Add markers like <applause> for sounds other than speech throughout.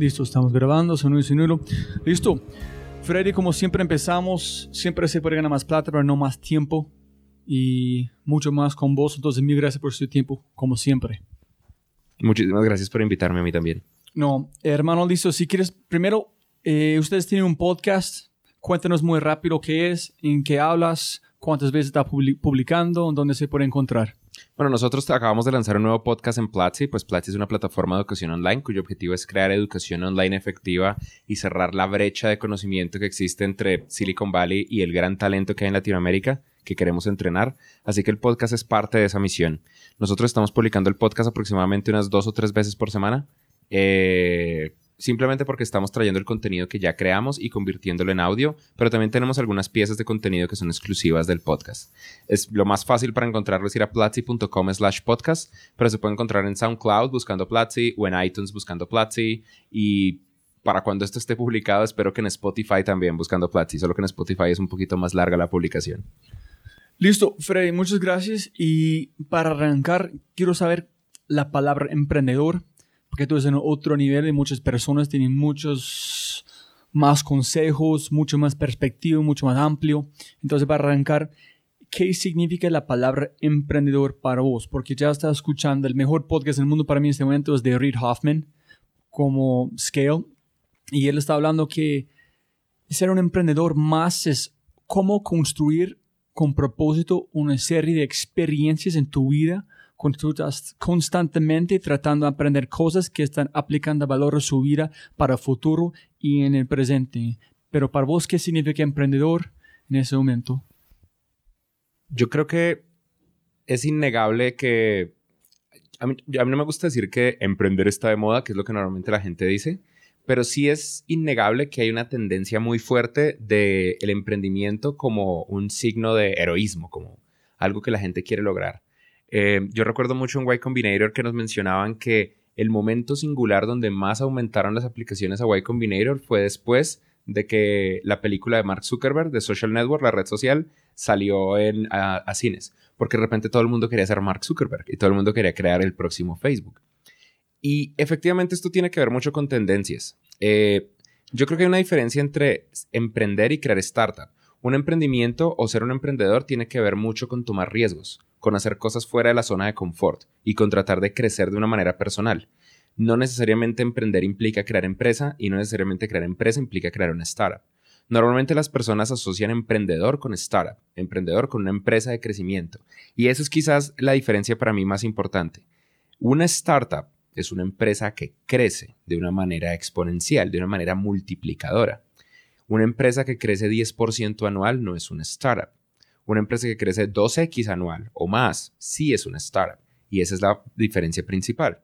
Listo, estamos grabando, sonido y sonido. Listo. Freddy, como siempre empezamos, siempre se puede ganar más plata, pero no más tiempo y mucho más con vos. Entonces, mil gracias por su tiempo, como siempre. Muchísimas gracias por invitarme a mí también. No, hermano, listo. Si quieres, primero, eh, ustedes tienen un podcast. Cuéntanos muy rápido qué es, en qué hablas, cuántas veces está publicando, dónde se puede encontrar. Bueno, nosotros acabamos de lanzar un nuevo podcast en Platzi, pues Platzi es una plataforma de educación online cuyo objetivo es crear educación online efectiva y cerrar la brecha de conocimiento que existe entre Silicon Valley y el gran talento que hay en Latinoamérica que queremos entrenar. Así que el podcast es parte de esa misión. Nosotros estamos publicando el podcast aproximadamente unas dos o tres veces por semana. Eh, simplemente porque estamos trayendo el contenido que ya creamos y convirtiéndolo en audio, pero también tenemos algunas piezas de contenido que son exclusivas del podcast. Es lo más fácil para encontrarlo es ir a platzi.com slash podcast, pero se puede encontrar en SoundCloud buscando Platzi o en iTunes buscando Platzi y para cuando esto esté publicado espero que en Spotify también buscando Platzi, solo que en Spotify es un poquito más larga la publicación. Listo, Freddy, muchas gracias y para arrancar quiero saber la palabra emprendedor porque tú estás en otro nivel y muchas personas tienen muchos más consejos, mucho más perspectiva, mucho más amplio. Entonces, para arrancar, ¿qué significa la palabra emprendedor para vos? Porque ya estás escuchando el mejor podcast del mundo para mí en este momento es de Reid Hoffman, como Scale, y él está hablando que ser un emprendedor más es cómo construir con propósito una serie de experiencias en tu vida constantemente tratando de aprender cosas que están aplicando valor a su vida para el futuro y en el presente. Pero para vos, ¿qué significa emprendedor en ese momento? Yo creo que es innegable que... A mí, a mí no me gusta decir que emprender está de moda, que es lo que normalmente la gente dice, pero sí es innegable que hay una tendencia muy fuerte del el emprendimiento como un signo de heroísmo, como algo que la gente quiere lograr. Eh, yo recuerdo mucho en Y Combinator que nos mencionaban que el momento singular donde más aumentaron las aplicaciones a Y Combinator fue después de que la película de Mark Zuckerberg de Social Network, la red social, salió en, a, cines. Porque de repente todo el mundo quería ser Mark Zuckerberg y todo el mundo quería crear el próximo Facebook. Y efectivamente esto tiene que ver mucho con tendencias. Eh, yo creo que hay una diferencia entre emprender y crear startup. Un emprendimiento o ser un emprendedor tiene que ver mucho con tomar riesgos con hacer cosas fuera de la zona de confort y con tratar de crecer de una manera personal. No necesariamente emprender implica crear empresa y no necesariamente crear empresa implica crear una startup. Normalmente las personas asocian emprendedor con startup, emprendedor con una empresa de crecimiento. Y eso es quizás la diferencia para mí más importante. Una startup es una empresa que crece de una manera exponencial, de una manera multiplicadora. Una empresa que crece 10% anual no es una startup. Una empresa que crece 2x anual o más sí es una startup y esa es la diferencia principal.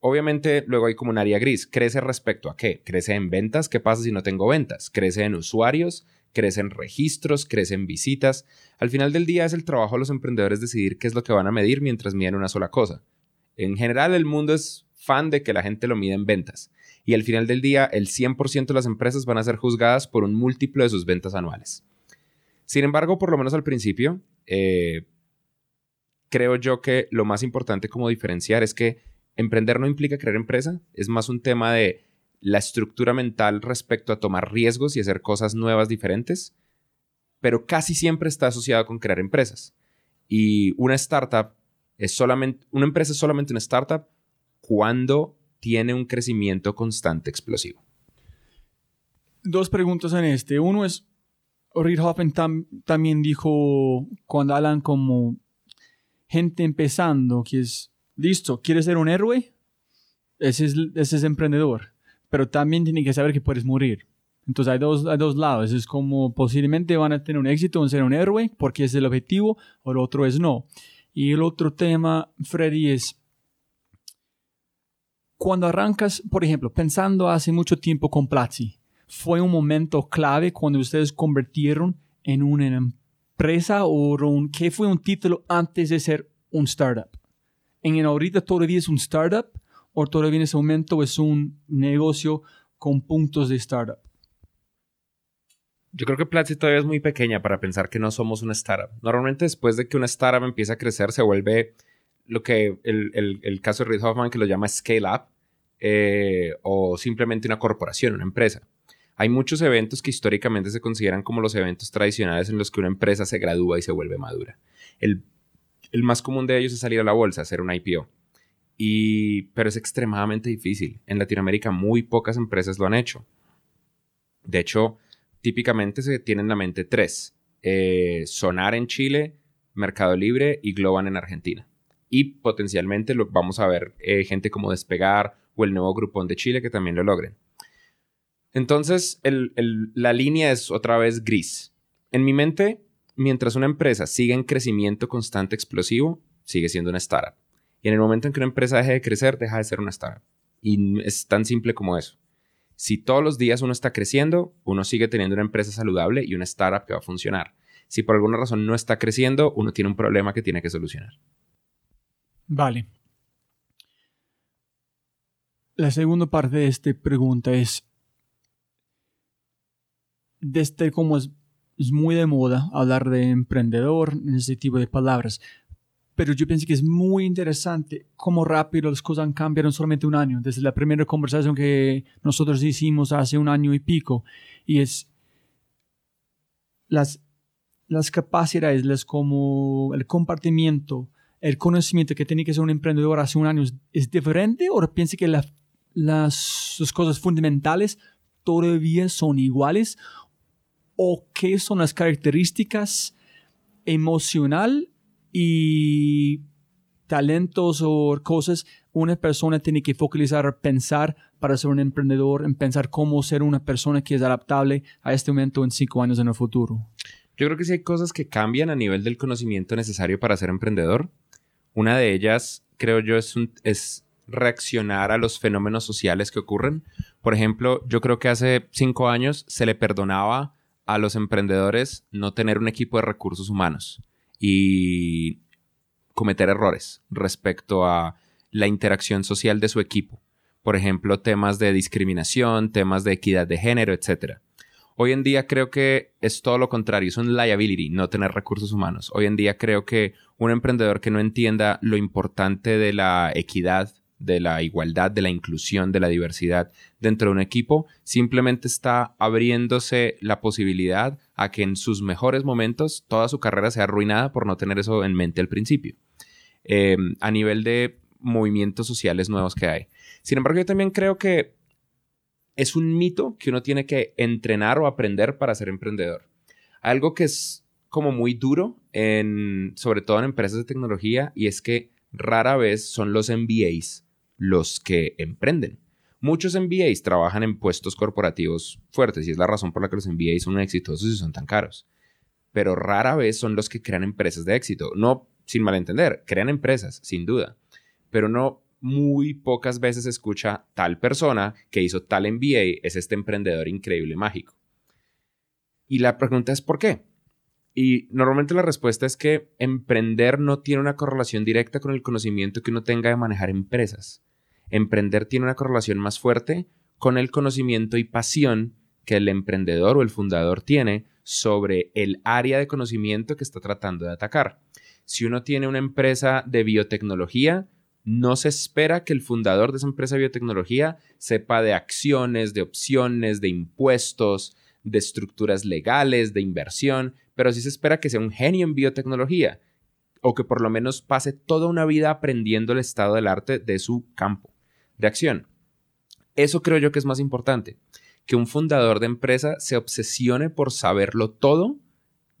Obviamente luego hay como un área gris. ¿Crece respecto a qué? ¿Crece en ventas? ¿Qué pasa si no tengo ventas? ¿Crece en usuarios? ¿Crece en registros? ¿Crece en visitas? Al final del día es el trabajo de los emprendedores decidir qué es lo que van a medir mientras miden una sola cosa. En general el mundo es fan de que la gente lo mide en ventas. Y al final del día el 100% de las empresas van a ser juzgadas por un múltiplo de sus ventas anuales. Sin embargo, por lo menos al principio, eh, creo yo que lo más importante como diferenciar es que emprender no implica crear empresa, es más un tema de la estructura mental respecto a tomar riesgos y hacer cosas nuevas, diferentes, pero casi siempre está asociado con crear empresas. Y una startup es solamente, una empresa es solamente una startup cuando tiene un crecimiento constante explosivo. Dos preguntas en este. Uno es, Reid Hoffman también dijo cuando hablan como gente empezando, que es, listo, ¿quieres ser un héroe? Ese es, ese es emprendedor, pero también tiene que saber que puedes morir. Entonces hay dos, hay dos lados, es como posiblemente van a tener un éxito en ser un héroe porque es el objetivo, o el otro es no. Y el otro tema, Freddy, es cuando arrancas, por ejemplo, pensando hace mucho tiempo con Platzi, fue un momento clave cuando ustedes convirtieron en una empresa o un, ¿qué fue un título antes de ser un startup? ¿En ahorita todavía es un startup o todavía en ese momento es un negocio con puntos de startup? Yo creo que Platzi todavía es muy pequeña para pensar que no somos una startup. Normalmente después de que una startup empieza a crecer se vuelve lo que el, el, caso de Reid Hoffman que lo llama scale up eh, o simplemente una corporación, una empresa. Hay muchos eventos que históricamente se consideran como los eventos tradicionales en los que una empresa se gradúa y se vuelve madura. El, más común de ellos es salir a la bolsa, hacer un IPO. Y, pero es extremadamente difícil. En Latinoamérica muy pocas empresas lo han hecho. De hecho, típicamente se tienen en la mente tres. Eh, Sonar en Chile, Mercado Libre y Globan en Argentina. Y potencialmente lo, vamos a ver eh, gente como Despegar o el nuevo Grupón de Chile que también lo logren. Entonces, la línea es otra vez gris. En mi mente, mientras una empresa sigue en crecimiento constante explosivo, sigue siendo una startup. Y en el momento en que una empresa deje de crecer, deja de ser una startup. Y es tan simple como eso. Si todos los días uno está creciendo, uno sigue teniendo una empresa saludable y una startup que va a funcionar. Si por alguna razón no está creciendo, uno tiene un problema que tiene que solucionar. Vale. La segunda parte de esta pregunta es, desde como es, muy de moda hablar de emprendedor en ese tipo de palabras, pero yo pienso que es muy interesante cómo rápido las cosas han cambiado en solamente un año, desde la primera conversación que nosotros hicimos hace un año y pico, y es las, las capacidades, las como el compartimiento, el conocimiento que tiene que ser un emprendedor hace un año es, diferente o piensa que las, las cosas fundamentales todavía son iguales o qué son las características emocional y talentos o cosas una persona tiene que focalizar, pensar para ser un emprendedor, en pensar cómo ser una persona que es adaptable a este momento en cinco años en el futuro. Yo creo que sí hay cosas que cambian a nivel del conocimiento necesario para ser emprendedor. Una de ellas, creo yo, es, es reaccionar a los fenómenos sociales que ocurren. Por ejemplo, yo creo que hace cinco años se le perdonaba a los emprendedores no tener un equipo de recursos humanos y cometer errores respecto a la interacción social de su equipo. Por ejemplo, temas de discriminación, temas de equidad de género, etc. Hoy en día creo que es todo lo contrario, es un liability no tener recursos humanos. Hoy en día creo que un emprendedor que no entienda lo importante de la equidad de la igualdad, de la inclusión, de la diversidad dentro de un equipo, simplemente está abriéndose la posibilidad a que en sus mejores momentos toda su carrera sea arruinada por no tener eso en mente al principio. Em, a nivel de movimientos sociales nuevos que hay. Sin embargo, yo también creo que es un mito que uno tiene que entrenar o aprender para ser emprendedor. Algo que es como muy duro, en, sobre todo en empresas de tecnología, y es que rara vez son los MBAs los que emprenden. Muchos MBAs trabajan en puestos corporativos fuertes y es la razón por la que los MBAs son exitosos y son tan caros. Pero rara vez son los que crean empresas de éxito. No sin malentender, crean empresas, sin duda. Pero no muy pocas veces escucha tal persona que hizo tal MBA es este emprendedor increíble mágico. Y la pregunta es ¿por qué? Y normalmente la respuesta es que emprender no tiene una correlación directa con el conocimiento que uno tenga de manejar empresas. Emprender tiene una correlación más fuerte con el conocimiento y pasión que el emprendedor o el fundador tiene sobre el área de conocimiento que está tratando de atacar. Si uno tiene una empresa de biotecnología, no se espera que el fundador de esa empresa de biotecnología sepa de acciones, de opciones, de impuestos, de estructuras legales, de inversión, pero sí se espera que sea un genio en biotecnología o que por lo menos pase toda una vida aprendiendo el estado del arte de su campo de acción. Eso creo yo que es más importante. que un fundador de empresa se obsesione por saberlo todo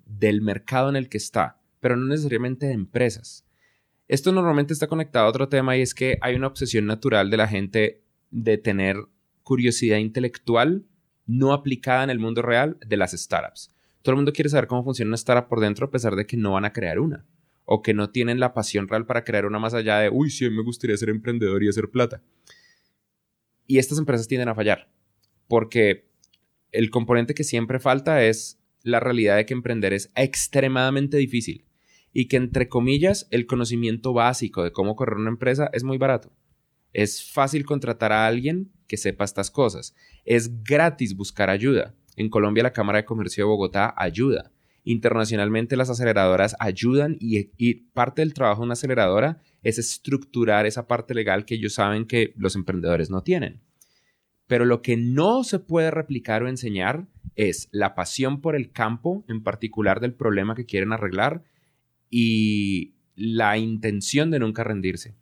del mercado en el que está, pero no necesariamente de empresas. Esto normalmente está conectado a otro tema y es que hay una obsesión natural de la gente de tener curiosidad intelectual no aplicada en el mundo real de las startups. Todo el mundo quiere saber cómo funciona una startup por dentro a pesar de que no van a crear una o que no tienen la pasión real para crear una más allá de, uy, sí, me gustaría ser emprendedor y hacer plata. Y estas empresas tienden a fallar porque el componente que siempre falta es la realidad de que emprender es extremadamente difícil y que entre comillas el conocimiento básico de cómo correr una empresa es muy barato. Es fácil contratar a alguien que sepa estas cosas. Es gratis buscar ayuda. En Colombia la Cámara de Comercio de Bogotá ayuda. Internacionalmente las aceleradoras ayudan y, y, parte del trabajo de una aceleradora es estructurar esa parte legal que ellos saben que los emprendedores no tienen. Pero lo que no se puede replicar o enseñar es la pasión por el campo, en particular del problema que quieren arreglar, y la intención de nunca rendirse.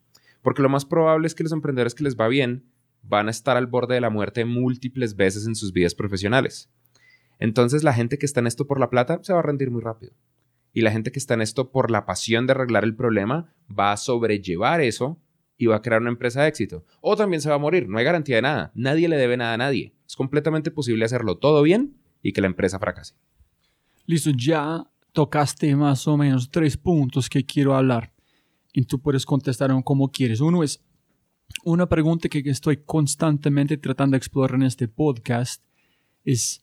Porque lo más probable es que los emprendedores que les va bien van a estar al borde de la muerte múltiples veces en sus vidas profesionales. Entonces la gente que está en esto por la plata se va a rendir muy rápido. Y la gente que está en esto por la pasión de arreglar el problema va a sobrellevar eso y va a crear una empresa de éxito. O también se va a morir, no hay garantía de nada. Nadie le debe nada a nadie. Es completamente posible hacerlo todo bien y que la empresa fracase. Listo, ya tocaste más o menos tres puntos que quiero hablar y tú puedes contestar como quieres. Uno es una pregunta que estoy constantemente tratando de explorar en este podcast. Es,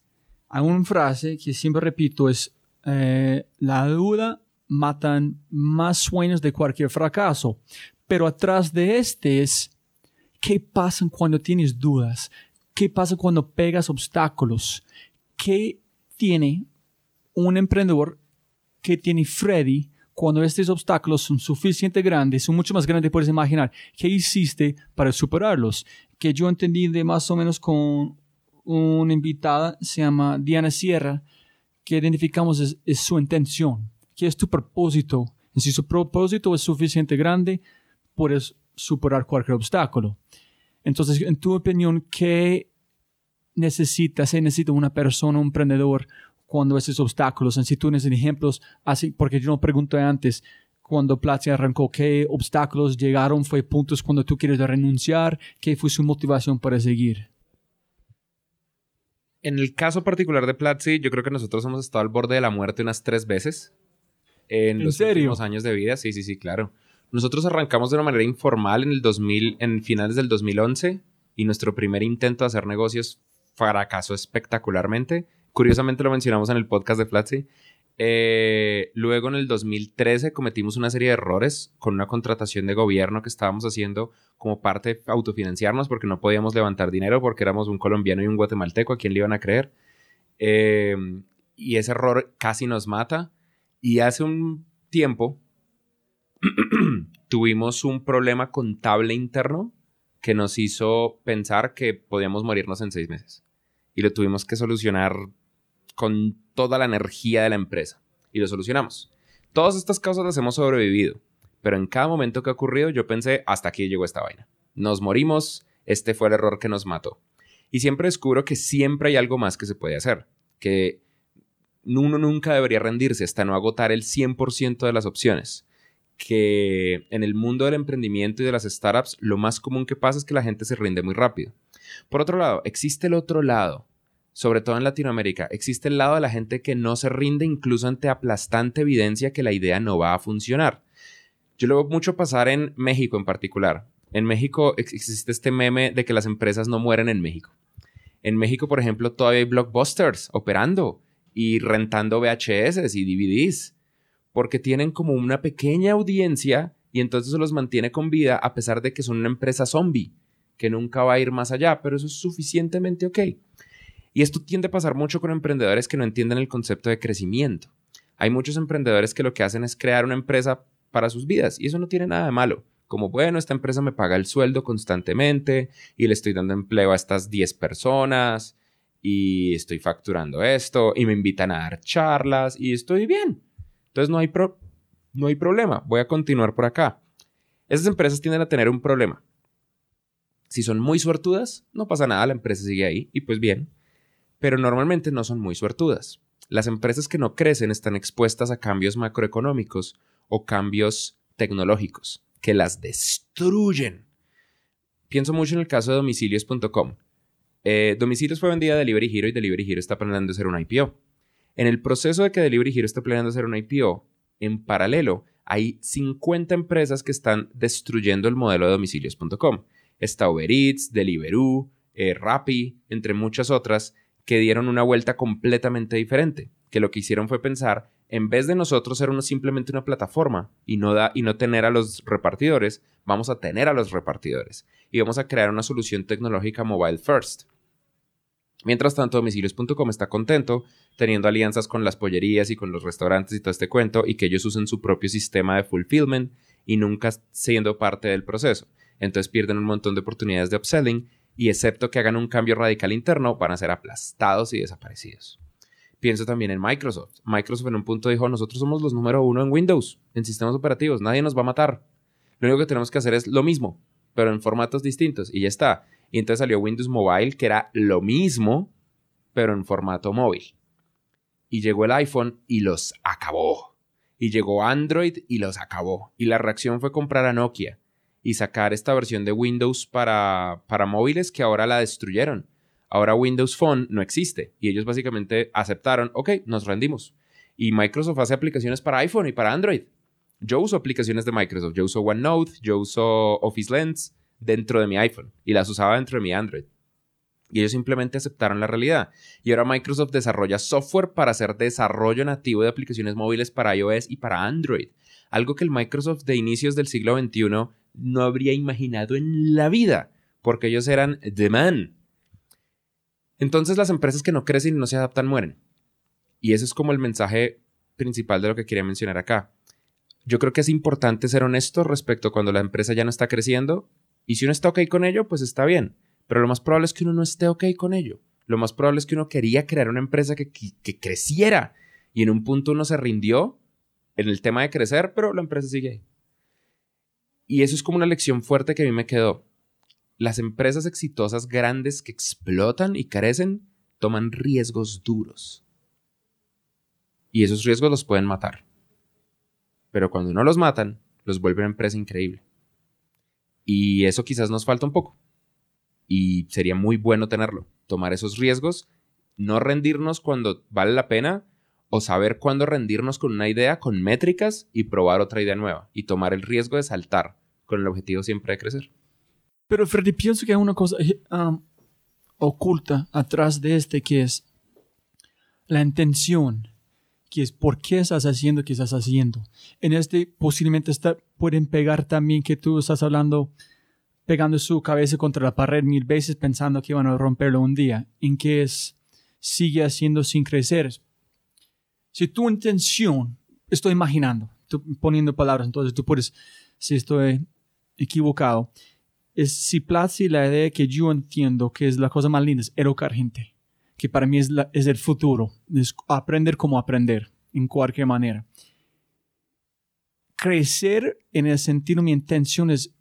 hay una frase que siempre repito, es eh, la duda matan más sueños de cualquier fracaso. Pero atrás de este es, ¿qué pasa cuando tienes dudas? ¿Qué pasa cuando pegas obstáculos? ¿Qué tiene un emprendedor que tiene Freddy cuando estos obstáculos son suficientemente grandes, son mucho más grandes de puedes imaginar? ¿Qué hiciste para superarlos? Que yo entendí de más o menos con una invitada, se llama Diana Sierra, que identificamos es, su intención, ¿Qué es tu propósito. si su propósito es suficiente grande, puedes superar cualquier obstáculo. Entonces, en tu opinión, ¿qué necesita, se necesita una persona, un emprendedor, cuando esos obstáculos, en si tú necesitas ejemplos, así, porque yo no pregunté antes, cuando Platzi arrancó, ¿qué obstáculos llegaron? ¿Fue puntos cuando tú quieres renunciar? ¿Qué fue su motivación para seguir? En el caso particular de Platzi, yo creo que nosotros hemos estado al borde de la muerte unas tres veces. En, los últimos años de vida, sí, sí, sí, claro. Nosotros arrancamos de una manera informal en el 2000, en finales del 2011 y nuestro primer intento de hacer negocios fracasó espectacularmente. Curiosamente lo mencionamos en el podcast de Flatzy. Eh, luego en el 2013 cometimos una serie de errores con una contratación de gobierno que estábamos haciendo como parte de autofinanciarnos porque no podíamos levantar dinero porque éramos un colombiano y un guatemalteco a quien le iban a creer. Eh, y ese error casi nos mata. Y hace un tiempo <clears throat> tuvimos un problema contable interno que nos hizo pensar que podíamos morirnos en seis meses. Y lo tuvimos que solucionar con toda la energía de la empresa. Y lo solucionamos. Todas estas causas las hemos sobrevivido. Pero en cada momento que ha ocurrido yo pensé, hasta aquí llegó esta vaina. Nos morimos, este fue el error que nos mató. Y siempre descubro que siempre hay algo más que se puede hacer. Que uno nunca debería rendirse hasta no agotar el 100% de las opciones que en el mundo del emprendimiento y de las startups lo más común que pasa es que la gente se rinde muy rápido. Por otro lado, existe el otro lado, sobre todo en Latinoamérica, existe el lado de la gente que no se rinde incluso ante aplastante evidencia que la idea no va a funcionar. Yo lo veo mucho pasar en México en particular. En México existe este meme de que las empresas no mueren en México. En México, por ejemplo, todavía hay blockbusters operando y rentando VHS y DVDs porque tienen como una pequeña audiencia y entonces los mantiene con vida a pesar de que son una empresa zombie, que nunca va a ir más allá, pero eso es suficientemente ok. Y esto tiende a pasar mucho con emprendedores que no entienden el concepto de crecimiento. Hay muchos emprendedores que lo que hacen es crear una empresa para sus vidas y eso no tiene nada de malo. Como, bueno, esta empresa me paga el sueldo constantemente y le estoy dando empleo a estas 10 personas y estoy facturando esto y me invitan a dar charlas y estoy bien. Entonces no hay, no hay problema. Voy a continuar por acá. Esas empresas tienden a tener un problema. Si son muy suertudas, no pasa nada, la empresa sigue ahí y pues bien. Pero normalmente no son muy suertudas. Las empresas que no crecen están expuestas a cambios macroeconómicos o cambios tecnológicos que las destruyen. Pienso mucho en el caso de domicilios.com. Domicilios fue vendida a Delivery Hero y Delivery Hero está planeando hacer un IPO. En el proceso de que Delivery Hero está planeando hacer un IPO, en paralelo hay 50 empresas que están destruyendo el modelo de domicilios.com. Está Uber Eats, Deliveroo, eh, Rappi, entre muchas otras, que dieron una vuelta completamente diferente, que lo que hicieron fue pensar, en vez de nosotros ser uno, simplemente una plataforma y no, da, y no tener a los repartidores, vamos a tener a los repartidores y vamos a crear una solución tecnológica mobile first. Mientras tanto, domicilios.com está contento teniendo alianzas con las pollerías y con los restaurantes y todo este cuento y que ellos usen su propio sistema de fulfillment y nunca siendo parte del proceso. Entonces pierden un montón de oportunidades de upselling y excepto que hagan un cambio radical interno, van a ser aplastados y desaparecidos. Pienso también en Microsoft. Microsoft en un punto dijo, nosotros somos los número uno en Windows, en sistemas operativos, nadie nos va a matar. Lo único que tenemos que hacer es lo mismo, pero en formatos distintos y ya está. Y entonces salió Windows Mobile, que era lo mismo, pero en formato móvil. Y llegó el iPhone y los acabó. Y llegó Android y los acabó. Y la reacción fue comprar a Nokia y sacar esta versión de Windows para, para móviles que ahora la destruyeron. Ahora Windows Phone no existe y ellos básicamente aceptaron, ok, nos rendimos. Y Microsoft hace aplicaciones para iPhone y para Android. Yo uso aplicaciones de Microsoft, yo uso OneNote, yo uso Office Lens dentro de mi iPhone y las usaba dentro de mi Android. Y ellos simplemente aceptaron la realidad. Y ahora Microsoft desarrolla software para hacer desarrollo nativo de aplicaciones móviles para iOS y para Android. Algo que el Microsoft de inicios del siglo XXI no habría imaginado en la vida, porque ellos eran the man. Entonces las empresas que no crecen y no se adaptan mueren. Y eso es como el mensaje principal de lo que quería mencionar acá. Yo creo que es importante ser honesto respecto a cuando la empresa ya no está creciendo y si uno está ok con ello, pues está bien. Pero lo más probable es que uno no esté ok con ello. Lo más probable es que uno quería crear una empresa que, que creciera y en un punto uno se rindió en el tema de crecer, pero la empresa sigue. Y eso es como una lección fuerte que a mí me quedó. Las empresas exitosas grandes que explotan y carecen toman riesgos duros. Y esos riesgos los pueden matar. Pero cuando no los matan, los vuelven una empresa increíble. Y eso quizás nos falta un poco. Y sería muy bueno tenerlo. Tomar esos riesgos, no rendirnos cuando vale la pena, o saber cuándo rendirnos con una idea, con métricas y probar otra idea nueva y tomar el riesgo de saltar con el objetivo siempre de crecer. Pero Freddy, pienso que hay una cosa eh, oculta atrás de este que es la intención, que es por qué estás haciendo que estás haciendo. En este posiblemente está, pueden pegar también que tú estás hablando, pegando su cabeza contra la pared mil veces pensando que van a romperlo un día, en que es, sigue haciendo sin crecer. Si tu intención, estoy imaginando, poniendo palabras, entonces tú puedes, si estoy equivocado, es si place la idea que yo entiendo que es la cosa más linda, es educar gente, que para mí es, el futuro, es aprender cómo aprender, en cualquier manera. Crecer en el sentido, mi intención es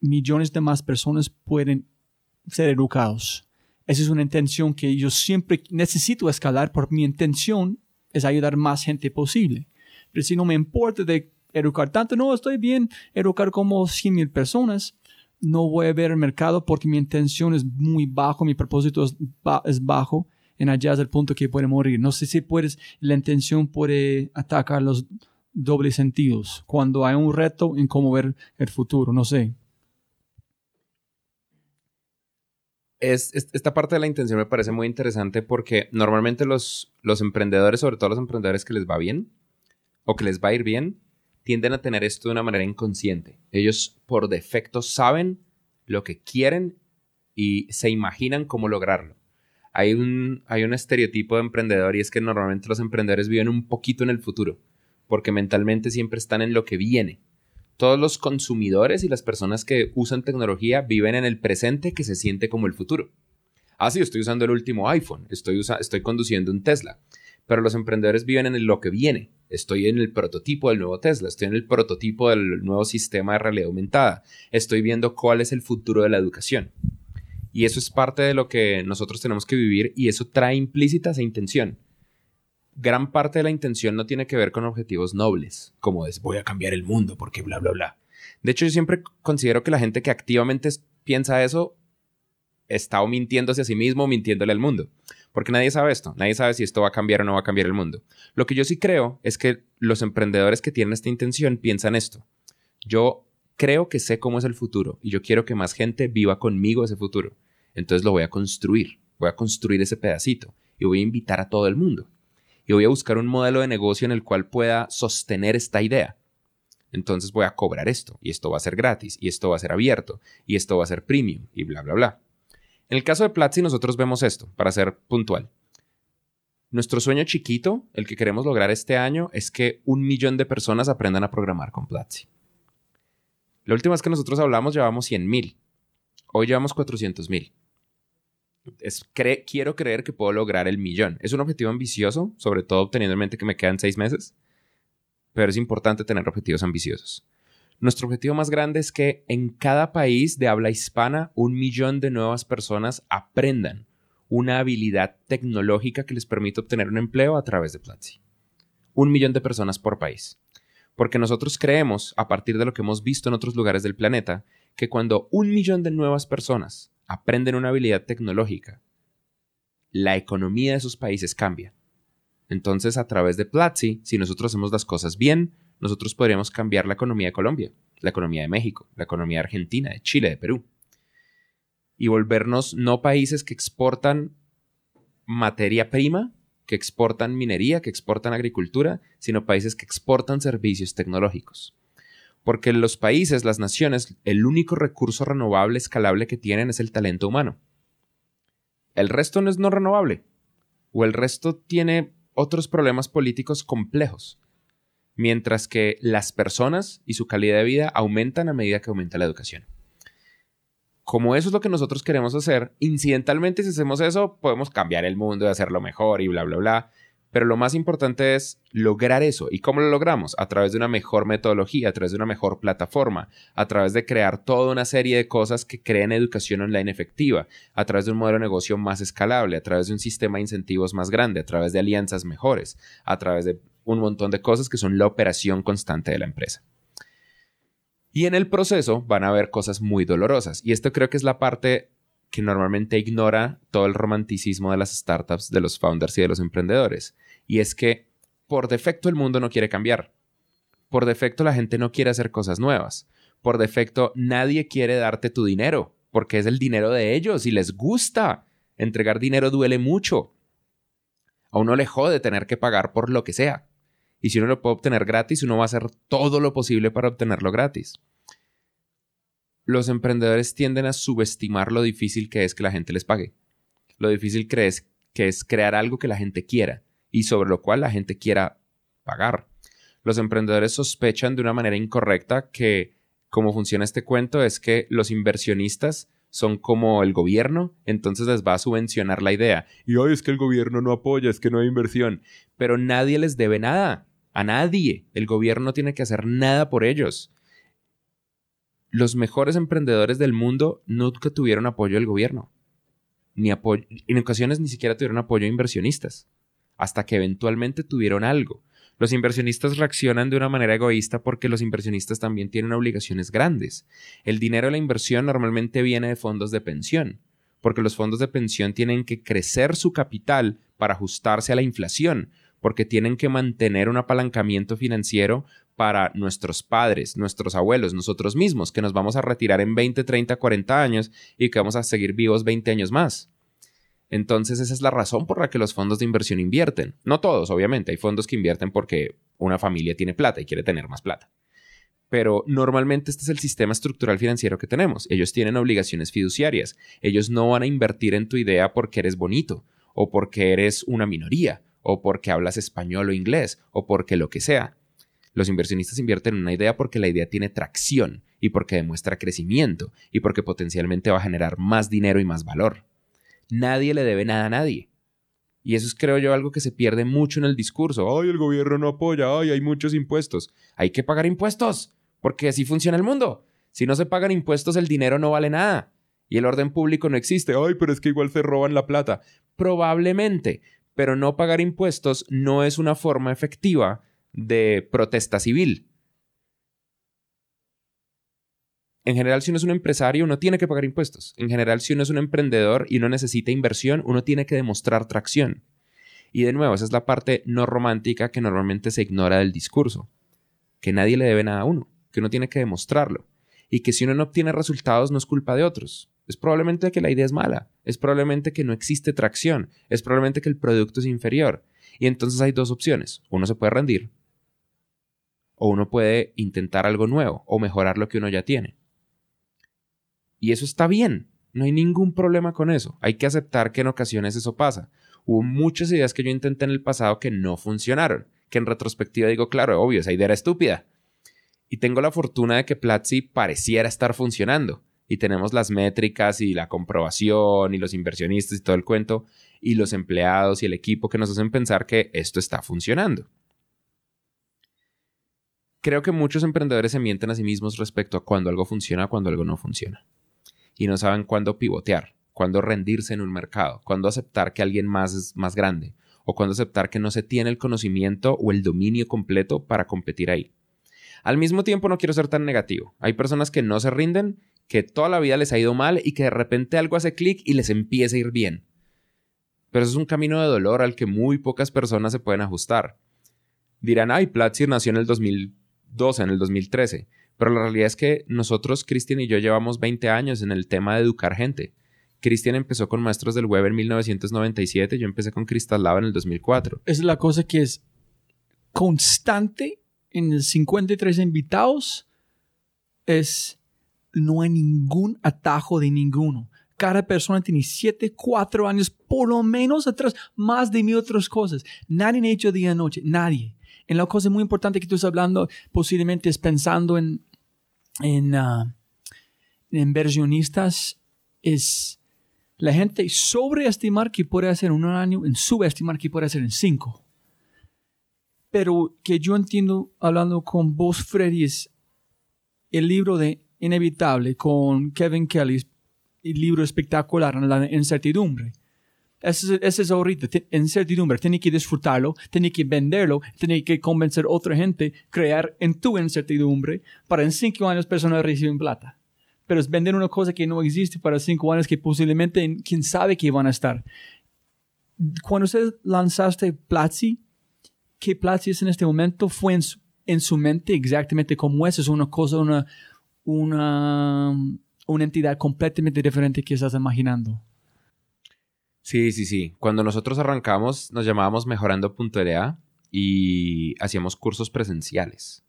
millones de más personas pueden ser educados. Esa es una intención que yo siempre necesito escalar porque mi intención es ayudar más gente posible. Pero si no me importa de educar tanto, no, estoy bien, educar como 100 mil personas, no voy a ver el mercado porque mi intención es muy bajo, mi propósito es, bajo, en allá es el punto que puede morir. No sé si puedes, la intención puede atacar los dobles sentidos cuando hay un reto en cómo ver el futuro, no sé. Es, esta parte de la intención me parece muy interesante porque normalmente los, los emprendedores, sobre todo los emprendedores que les va bien o que les va a ir bien, tienden a tener esto de una manera inconsciente. Ellos por defecto saben lo que quieren y se imaginan cómo lograrlo. Hay un, hay un estereotipo de emprendedor y es que normalmente los emprendedores viven un poquito en el futuro, porque mentalmente siempre están en lo que viene. Todos los consumidores y las personas que usan tecnología viven en el presente que se siente como el futuro. Ah, sí, estoy usando el último iPhone, estoy, estoy conduciendo un Tesla, pero los emprendedores viven en lo que viene, Estoy en el prototipo del nuevo Tesla, estoy en el prototipo del nuevo sistema de realidad aumentada, estoy viendo cuál es el futuro de la educación. Y eso es parte de lo que nosotros tenemos que vivir y eso trae implícita esa intención. Gran parte de la intención no tiene que ver con objetivos nobles, como es voy a cambiar el mundo porque bla, bla, bla. De hecho, yo siempre considero que la gente que activamente piensa eso está o mintiéndose a sí mismo o mintiéndole al mundo. Porque nadie sabe esto, nadie sabe si esto va a cambiar o no va a cambiar el mundo. Lo que yo sí creo es que los emprendedores que tienen esta intención piensan esto. Yo creo que sé cómo es el futuro y yo quiero que más gente viva conmigo ese futuro. Entonces lo voy a construir, voy a construir ese pedacito y voy a invitar a todo el mundo. Y voy a buscar un modelo de negocio en el cual pueda sostener esta idea. Entonces voy a cobrar esto y esto va a ser gratis y esto va a ser abierto y esto va a ser premium y bla, bla, bla. En el caso de Platzi nosotros vemos esto, para ser puntual. Nuestro sueño chiquito, el que queremos lograr este año, es que un millón de personas aprendan a programar con Platzi. La última vez que nosotros hablamos llevamos 100 mil. Hoy llevamos 400 mil. Quiero creer que puedo lograr el millón. Es un objetivo ambicioso, sobre todo teniendo en mente que me quedan seis meses, pero es importante tener objetivos ambiciosos. Nuestro objetivo más grande es que en cada país de habla hispana un millón de nuevas personas aprendan una habilidad tecnológica que les permita obtener un empleo a través de Platzi. Un millón de personas por país. Porque nosotros creemos, a partir de lo que hemos visto en otros lugares del planeta, que cuando un millón de nuevas personas aprenden una habilidad tecnológica, la economía de esos países cambia. Entonces, a través de Platzi, si nosotros hacemos las cosas bien, nosotros podríamos cambiar la economía de Colombia, la economía de México, la economía de Argentina, de Chile, de Perú. Y volvernos no países que exportan materia prima, que exportan minería, que exportan agricultura, sino países que exportan servicios tecnológicos. Porque los países, las naciones, el único recurso renovable escalable que tienen es el talento humano. El resto no es no renovable. O el resto tiene otros problemas políticos complejos mientras que las personas y su calidad de vida aumentan a medida que aumenta la educación. Como eso es lo que nosotros queremos hacer, incidentalmente si hacemos eso, podemos cambiar el mundo y hacerlo mejor y bla, bla, bla. Pero lo más importante es lograr eso. ¿Y cómo lo logramos? A través de una mejor metodología, a través de una mejor plataforma, a través de crear toda una serie de cosas que creen educación online efectiva, a través de un modelo de negocio más escalable, a través de un sistema de incentivos más grande, a través de alianzas mejores, a través de un montón de cosas que son la operación constante de la empresa. Y en el proceso van a haber cosas muy dolorosas. Y esto creo que es la parte que normalmente ignora todo el romanticismo de las startups, de los founders y de los emprendedores. Y es que por defecto el mundo no quiere cambiar. Por defecto la gente no quiere hacer cosas nuevas. Por defecto nadie quiere darte tu dinero, porque es el dinero de ellos y les gusta. Entregar dinero duele mucho. A uno le jode tener que pagar por lo que sea. Y si uno lo puede obtener gratis, uno va a hacer todo lo posible para obtenerlo gratis. Los emprendedores tienden a subestimar lo difícil que es que la gente les pague. Lo difícil que es, que es crear algo que la gente quiera y sobre lo cual la gente quiera pagar. Los emprendedores sospechan de una manera incorrecta que cómo funciona este cuento es que los inversionistas son como el gobierno, entonces les va a subvencionar la idea. Y hoy es que el gobierno no apoya, es que no hay inversión. Pero nadie les debe nada a nadie. El gobierno no tiene que hacer nada por ellos. Los mejores emprendedores del mundo nunca tuvieron apoyo del gobierno. Ni apoyo, en ocasiones ni siquiera tuvieron apoyo de inversionistas. Hasta que eventualmente tuvieron algo. Los inversionistas reaccionan de una manera egoísta porque los inversionistas también tienen obligaciones grandes. El dinero de la inversión normalmente viene de fondos de pensión, porque los fondos de pensión tienen que crecer su capital para ajustarse a la inflación, porque tienen que mantener un apalancamiento financiero para nuestros padres, nuestros abuelos, nosotros mismos, que nos vamos a retirar en 20, 30, 40 años y que vamos a seguir vivos 20 años más. Entonces esa es la razón por la que los fondos de inversión invierten. No todos, obviamente, hay fondos que invierten porque una familia tiene plata y quiere tener más plata. Pero normalmente este es el sistema estructural financiero que tenemos. Ellos tienen obligaciones fiduciarias. Ellos no van a invertir en tu idea porque eres bonito o porque eres una minoría o porque hablas español o inglés, o porque lo que sea. Los inversionistas invierten en una idea porque la idea tiene tracción y porque demuestra crecimiento y porque potencialmente va a generar más dinero y más valor. Nadie le debe nada a nadie. Y eso es, creo yo, algo que se pierde mucho en el discurso. Ay, el gobierno no apoya, ay, hay muchos impuestos. Hay que pagar impuestos, porque así funciona el mundo. Si no se pagan impuestos, el dinero no vale nada. Y el orden público no existe. Ay, pero es que igual se roban la plata. Probablemente, pero no pagar impuestos no es una forma efectiva de protesta civil. En general, si uno es un empresario, uno tiene que pagar impuestos. En general, si uno es un emprendedor y uno necesita inversión, uno tiene que demostrar tracción. Y de nuevo, esa es la parte no romántica que normalmente se ignora del discurso. Que nadie le debe nada a uno, que uno tiene que demostrarlo. Y que si uno no obtiene resultados no es culpa de otros. Es probablemente que la idea es mala, es probablemente que no existe tracción, es probablemente que el producto es inferior. Y entonces hay dos opciones. Uno se puede rendir o uno puede intentar algo nuevo o mejorar lo que uno ya tiene. Y eso está bien, no hay ningún problema con eso. Hay que aceptar que en ocasiones eso pasa. Hubo muchas ideas que yo intenté en el pasado que no funcionaron, que en retrospectiva digo, claro, obvio, esa idea era estúpida. Y tengo la fortuna de que Platzi pareciera estar funcionando. Y tenemos las métricas y la comprobación y los inversionistas y todo el cuento y los empleados y el equipo que nos hacen pensar que esto está funcionando. Creo que muchos emprendedores se mienten a sí mismos respecto a cuando algo funciona, cuando algo no funciona y no saben cuándo pivotear, cuándo rendirse en un mercado, cuándo aceptar que alguien más es más grande o cuándo aceptar que no se tiene el conocimiento o el dominio completo para competir ahí. Al mismo tiempo no quiero ser tan negativo. Hay personas que no se rinden, que toda la vida les ha ido mal y que de repente algo hace clic y les empieza a ir bien. Pero eso es un camino de dolor al que muy pocas personas se pueden ajustar. Dirán, ay, Platzi nació en el 2012, en el 2013. Pero la realidad es que nosotros, Cristian y yo, llevamos 20 años en el tema de educar gente. Cristian empezó con Maestros del Web en 1997, yo empecé con Cristal Lab en el 2004. Esa es la cosa que es constante en el 53 invitados, es no hay ningún atajo de ninguno. Cada persona tiene 7, 4 años por lo menos atrás, más de mil otras cosas. Nadie ha hecho día y noche, nadie. En la cosa muy importante que tú estás hablando, posiblemente es pensando en, en, uh, inversionistas, es la gente sobreestimar que puede hacer en un año, en subestimar que puede hacer en cinco. Pero que yo entiendo, hablando con vos, Freddy, es el libro de Inevitable con Kevin Kelly, el libro espectacular, La incertidumbre ese, es ahorita, incertidumbre. Tiene que disfrutarlo, tiene que venderlo, tiene que convencer a otra gente, crear en tu incertidumbre para en cinco años personas reciben plata. Pero es vender una cosa que no existe para cinco años que posiblemente quién sabe que van a estar. Cuando usted lanzaste Platzi, ¿qué Platzi es en este momento? Fue en su, mente exactamente como es. Es una cosa, una, una, una entidad completamente diferente que estás imaginando. Sí, sí, sí. Cuando nosotros arrancamos, nos llamábamos Mejorando.la y hacíamos cursos presenciales.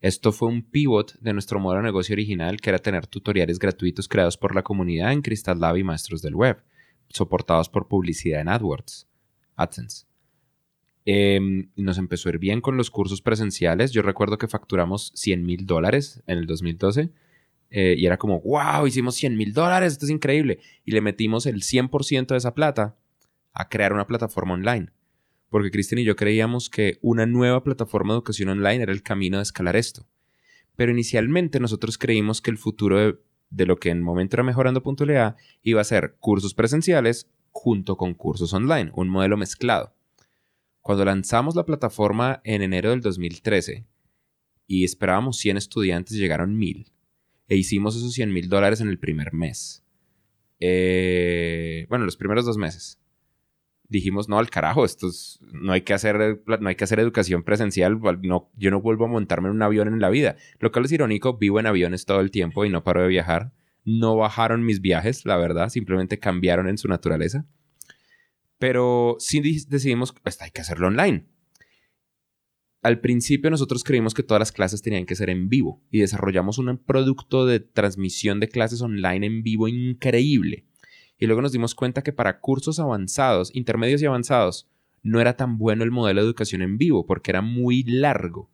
Esto fue un pivot de nuestro modelo de negocio original, que era tener tutoriales gratuitos creados por la comunidad en Crystal Lab y Maestros del Web, soportados por publicidad en AdWords, AdSense. Em, nos empezó a ir bien con los cursos presenciales. Yo recuerdo que facturamos 100 mil dólares en el 2012 eh, y era como, wow, hicimos 100 mil dólares, esto es increíble. Y le metimos el 100% de esa plata a crear una plataforma online. Porque Cristian y yo creíamos que una nueva plataforma de educación online era el camino de escalar esto. Pero inicialmente nosotros creímos que el futuro de, lo que en momento era mejorando.la iba a ser cursos presenciales junto con cursos online, un modelo mezclado. Cuando lanzamos la plataforma en enero del 2013 y esperábamos 100 estudiantes, llegaron 1000 e hicimos esos 100 mil dólares en el primer mes. Eh, bueno, los primeros dos meses. Dijimos, no, al carajo, esto no, hay que hacer, no hay que hacer educación presencial, no, yo no vuelvo a montarme en un avión en la vida. Lo cual es irónico, vivo en aviones todo el tiempo y no paro de viajar. No bajaron mis viajes, la verdad, simplemente cambiaron en su naturaleza. Pero sí decidimos, pues hay que hacerlo online al principio nosotros creímos que todas las clases tenían que ser en vivo y desarrollamos un producto de transmisión de clases online en vivo increíble. Y luego nos dimos cuenta que para cursos avanzados, intermedios y avanzados, no era tan bueno el modelo de educación en vivo porque era muy largo.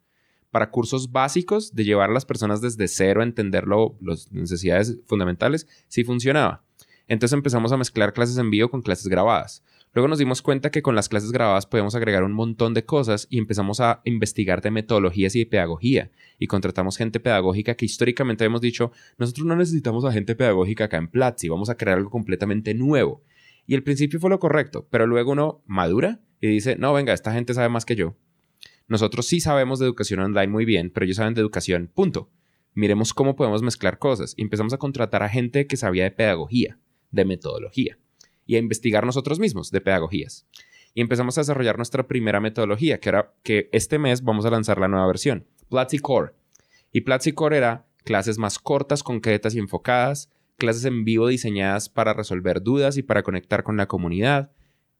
Para cursos básicos, de llevar a las personas desde cero a entender las necesidades fundamentales, sí funcionaba. Entonces empezamos a mezclar clases en vivo con clases grabadas Luego nos dimos cuenta que con las clases grabadas podemos agregar un montón de cosas y empezamos a investigar de metodologías y de pedagogía. Y contratamos gente pedagógica que históricamente hemos dicho, nosotros no necesitamos a gente pedagógica acá en Platzi, vamos a crear algo completamente nuevo. Y el principio fue lo correcto, pero luego uno madura y dice, no, venga, esta gente sabe más que yo. Nosotros sí sabemos de educación online muy bien, pero ellos saben de educación, punto. Miremos cómo podemos mezclar cosas. Y empezamos a contratar a gente que sabía de pedagogía, de metodología, y a investigar nosotros mismos de pedagogías. Y empezamos a desarrollar nuestra primera metodología, que era que este mes vamos a lanzar la nueva versión, Platzi Core. Y Platzi Core era clases más cortas, concretas y enfocadas, clases en vivo diseñadas para resolver dudas y para conectar con la comunidad,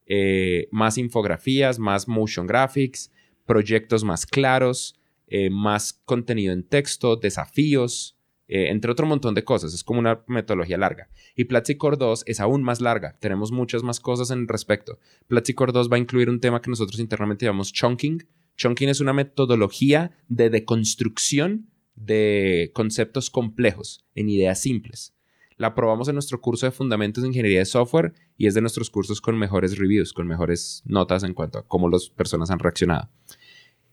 eh, más infografías, más motion graphics, proyectos más claros, eh, más contenido en texto, desafíos, eh, entre otro montón de cosas. Es como una metodología larga. Y Platzi Core 2 es aún más larga. Tenemos muchas más cosas en respecto. Platzi Core 2 va a incluir un tema que nosotros internamente llamamos chunking. Chunking es una metodología de deconstrucción de conceptos complejos en ideas simples. La probamos en nuestro curso de Fundamentos de Ingeniería de Software y es de nuestros cursos con mejores reviews, con mejores notas en cuanto a cómo las personas han reaccionado.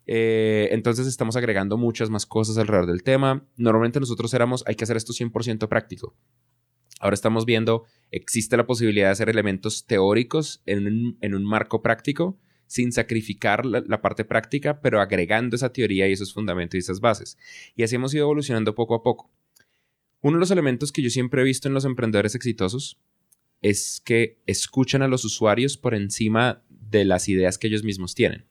Eh, entonces estamos agregando muchas más cosas alrededor del tema. Normalmente nosotros éramos, hay que hacer esto 100% práctico. Ahora estamos viendo, existe la posibilidad de hacer elementos teóricos en un, en un marco práctico sin sacrificar la, la, parte práctica, pero agregando esa teoría y esos fundamentos y esas bases. Y así hemos ido evolucionando poco a poco. Uno de los elementos que yo siempre he visto en los emprendedores exitosos es que escuchan a los usuarios por encima de las ideas que ellos mismos tienen.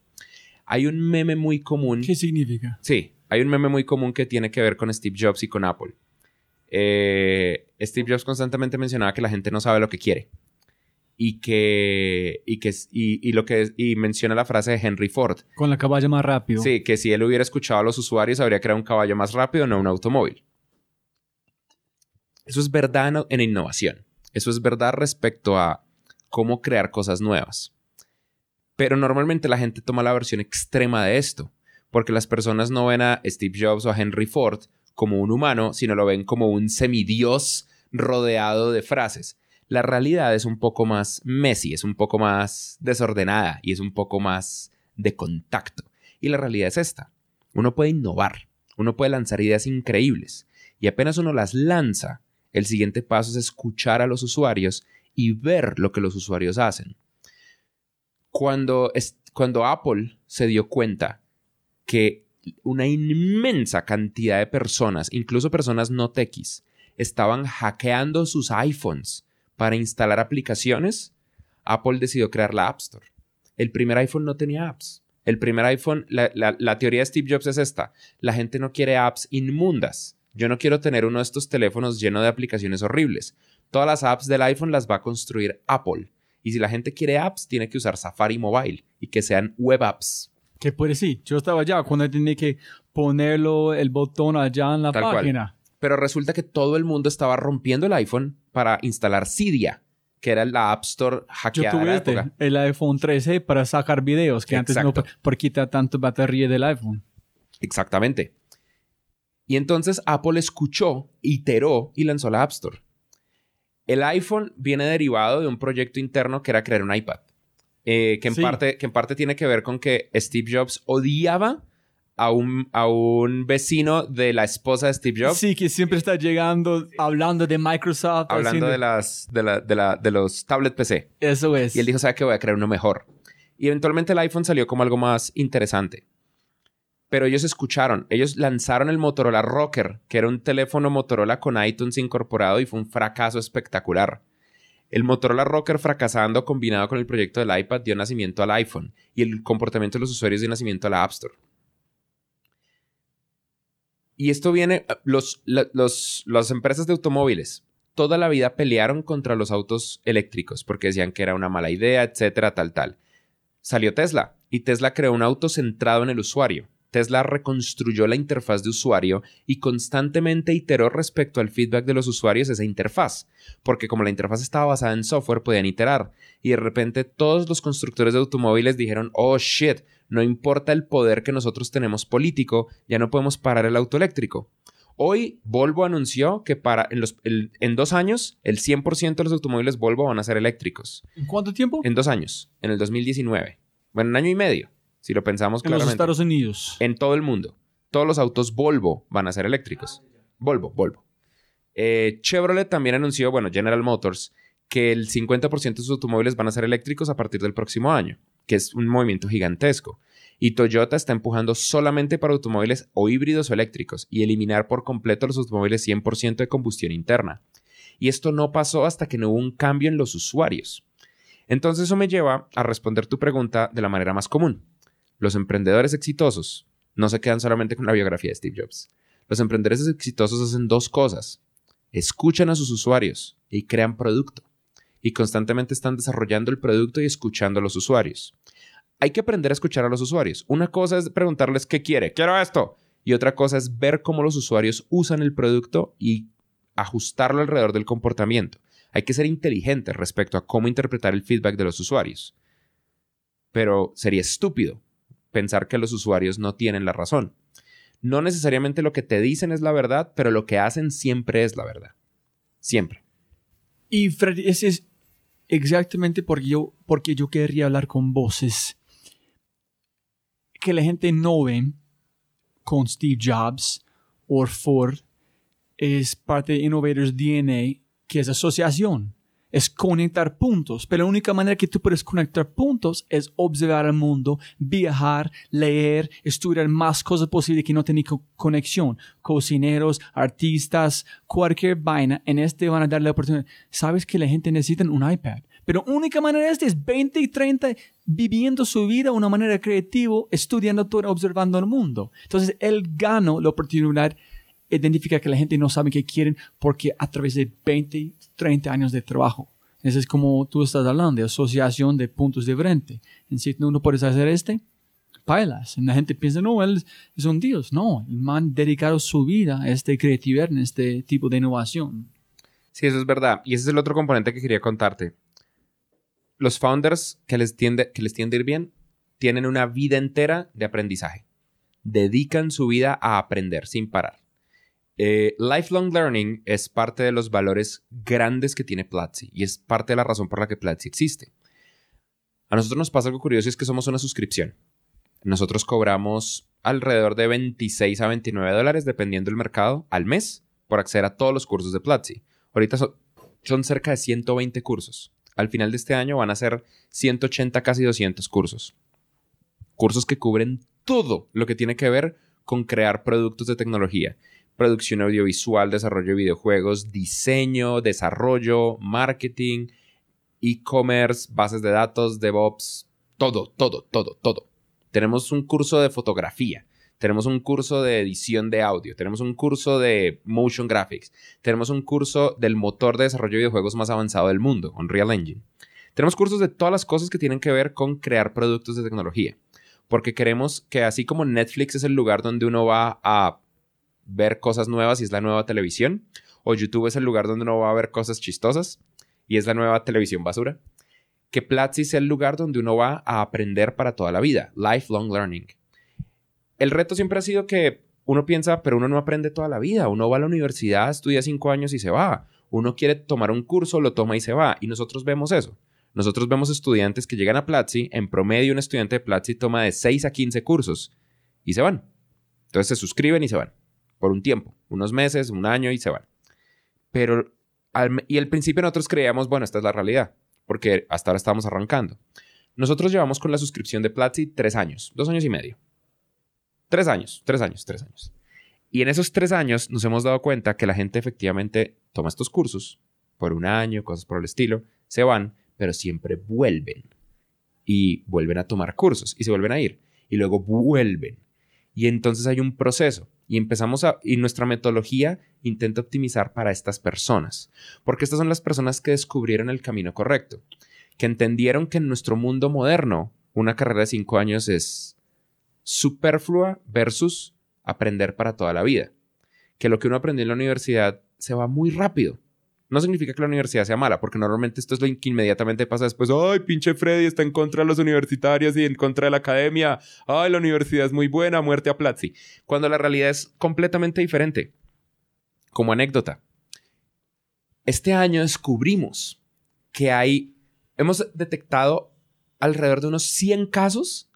Hay un meme muy común. ¿Qué significa? Sí, hay un meme muy común que tiene que ver con Steve Jobs y con Apple. Eh, Steve Jobs constantemente mencionaba que la gente no sabe lo que quiere. Y que, y que y, lo que y menciona la frase de Henry Ford. Con la caballo más rápido. Sí, que si él hubiera escuchado a los usuarios habría creado un caballo más rápido, no un automóvil. Eso es verdad en innovación. Eso es verdad respecto a cómo crear cosas nuevas. Pero normalmente la gente toma la versión extrema de esto, porque las personas no ven a Steve Jobs o a Henry Ford como un humano, sino lo ven como un semidios rodeado de frases. La realidad es un poco más messy, es un poco más desordenada y es un poco más de contacto. Y la realidad es esta. Uno puede innovar, uno puede lanzar ideas increíbles y apenas uno las lanza, el siguiente paso es escuchar a los usuarios y ver lo que los usuarios hacen. Cuando, cuando Apple se dio cuenta que una inmensa cantidad de personas, incluso personas no techis, estaban hackeando sus iPhones para instalar aplicaciones, Apple decidió crear la App Store. El primer iPhone no tenía apps. El primer iPhone, la, la, teoría de Steve Jobs es esta. La gente no quiere apps inmundas. Yo no quiero tener uno de estos teléfonos lleno de aplicaciones horribles. Todas las apps del iPhone las va a construir Apple. Y si la gente quiere apps, tiene que usar Safari Mobile y que sean web apps. Que puede sí. Yo estaba allá cuando tenía que ponerlo el botón allá en la página. Pero resulta que todo el mundo estaba rompiendo el iPhone para instalar Cydia, que era la App Store hackeada Yo tuve este, el iPhone 13 para sacar videos, que antes no por quitar tanto batería del iPhone. Exactamente. Y entonces Apple escuchó, iteró y lanzó la App Store. El iPhone viene derivado de un proyecto interno que era crear un iPad. Eh, que, en parte, que en parte tiene que ver con que Steve Jobs odiaba a un, a un vecino de la esposa de Steve Jobs. Sí, que siempre está llegando, hablando de Microsoft. Hablando de, las, de, la, de, la, de los tablet PC. Eso es. Y él dijo, ¿sabe qué? Voy a crear uno mejor. Y eventualmente el iPhone salió como algo más interesante pero ellos escucharon, ellos lanzaron el Motorola Rocker, que era un teléfono Motorola con iTunes incorporado y fue un fracaso espectacular. El Motorola Rocker fracasando combinado con el proyecto del iPad dio nacimiento al iPhone y el comportamiento de los usuarios dio nacimiento a la App Store. Y esto viene, los, los, las empresas de automóviles toda la vida pelearon contra los autos eléctricos porque decían que era una mala idea, etcétera, tal, tal. Salió Tesla y Tesla creó un auto centrado en el usuario Tesla reconstruyó la interfaz de usuario y constantemente iteró respecto al feedback de los usuarios esa interfaz, porque como la interfaz estaba basada en software podían iterar, y de repente todos los constructores de automóviles dijeron, oh shit, no importa el poder que nosotros tenemos político, ya no podemos parar el auto eléctrico. Hoy Volvo anunció que para en, los, en dos años el 100% de los automóviles Volvo van a ser eléctricos. ¿En cuánto tiempo? En dos años, en el 2019. Bueno, un año y medio, si lo pensamos en claramente. los Estados Unidos. En todo el mundo. Todos los autos Volvo van a ser eléctricos. Volvo, Volvo. Eh, Chevrolet también anunció, bueno, General Motors, que el 50% de sus automóviles van a ser eléctricos a partir del próximo año, que es un movimiento gigantesco. Y Toyota está empujando solamente para automóviles o híbridos o eléctricos y eliminar por completo los automóviles 100% de combustión interna. Y esto no pasó hasta que no hubo un cambio en los usuarios. Entonces eso me lleva a responder tu pregunta de la manera más común. Los emprendedores exitosos no se quedan solamente con la biografía de Steve Jobs. Los emprendedores exitosos hacen dos cosas. Escuchan a sus usuarios y crean producto. Y constantemente están desarrollando el producto y escuchando a los usuarios hay que aprender a escuchar a los usuarios. Una cosa es preguntarles qué quiere, quiero esto. Y otra cosa es ver cómo los usuarios usan el producto y ajustarlo alrededor del comportamiento. Hay que ser inteligente respecto a cómo interpretar el feedback de los usuarios. Pero sería estúpido pensar que los usuarios no tienen la razón. No necesariamente lo que te dicen es la verdad, pero lo que hacen siempre es la verdad. Siempre. Y Fred, ese es exactamente porque yo, porque yo quería hablar con voces que la gente no ve con Steve Jobs o Ford es parte de Innovators DNA, que es asociación, es conectar puntos. Pero la única manera que tú puedes conectar puntos es observar el mundo, viajar, leer, estudiar más cosas posibles que no tienen conexión. Cocineros, artistas, cualquier vaina, en este van a darle la oportunidad. ¿Sabes que la gente necesita un iPad? Pero única manera esta es 20 y 30 viviendo su vida de una manera creativa, estudiando todo, observando el mundo. Entonces, él ganó la oportunidad identifica que la gente no sabe qué quieren porque a través de 20, 30 años de trabajo. Eso es como tú estás hablando, de asociación de puntos de frente. En si no, no puedes hacer este, bailas. La gente piensa, no, él es un dios. No, el man dedicado su vida a este creatividad, en este tipo de innovación. Sí, eso es verdad. Y ese es el otro componente que quería contarte los founders que les, tiende, que les tiende a ir bien tienen una vida entera de aprendizaje. Dedican su vida a aprender sin parar. Eh, lifelong learning es parte de los valores grandes que tiene Platzi y es parte de la razón por la que Platzi existe. A nosotros nos pasa algo curioso y es que somos una suscripción. Nosotros cobramos alrededor de 26 a 29 dólares dependiendo del mercado al mes por acceder a todos los cursos de Platzi. Ahorita son cerca de 120 cursos al final de este año van a ser 180, casi 200 cursos. Cursos que cubren todo lo que tiene que ver con crear productos de tecnología. Producción audiovisual, desarrollo de videojuegos, diseño, desarrollo, marketing, e-commerce, bases de datos, DevOps, todo, todo, todo, todo. Tenemos un curso de fotografía tenemos un curso de edición de audio, tenemos un curso de motion graphics, tenemos un curso del motor de desarrollo de videojuegos más avanzado del mundo, Unreal Engine. Tenemos cursos de todas las cosas que tienen que ver con crear productos de tecnología, porque queremos que así como Netflix es el lugar donde uno va a ver cosas nuevas y es la nueva televisión, o YouTube es el lugar donde uno va a ver cosas chistosas y es la nueva televisión basura, que Platzi sea el lugar donde uno va a aprender para toda la vida, lifelong learning el reto siempre ha sido que uno piensa, pero uno no aprende toda la vida. Uno va a la universidad, estudia cinco años y se va. Uno quiere tomar un curso, lo toma y se va. Y nosotros vemos eso. Nosotros vemos estudiantes que llegan a Platzi, en promedio un estudiante de Platzi toma de 6 a 15 cursos y se van. Entonces se suscriben y se van. Por un tiempo, unos meses, un año y se van. Pero, y al principio nosotros creíamos, bueno, esta es la realidad, porque hasta ahora estamos arrancando. Nosotros llevamos con la suscripción de Platzi tres años, dos años y medio. Tres años, tres años, tres años. Y en esos tres años nos hemos dado cuenta que la gente efectivamente toma estos cursos por un año, cosas por el estilo, se van, pero siempre vuelven. Y vuelven a tomar cursos y se vuelven a ir. Y luego vuelven. Y entonces hay un proceso. Y empezamos a... Y nuestra metodología intenta optimizar para estas personas. Porque estas son las personas que descubrieron el camino correcto. Que entendieron que en nuestro mundo moderno una carrera de cinco años es superflua versus aprender para toda la vida. Que lo que uno aprendió en la universidad se va muy rápido. No significa que la universidad sea mala, porque normalmente esto es lo que inmediatamente pasa después. Ay, pinche Freddy está en contra de los universitarios y en contra de la academia. Ay, la universidad es muy buena, muerte a Platzi. Cuando la realidad es completamente diferente. como anécdota, este año descubrimos que hay, hemos detectado alrededor de unos 100 casos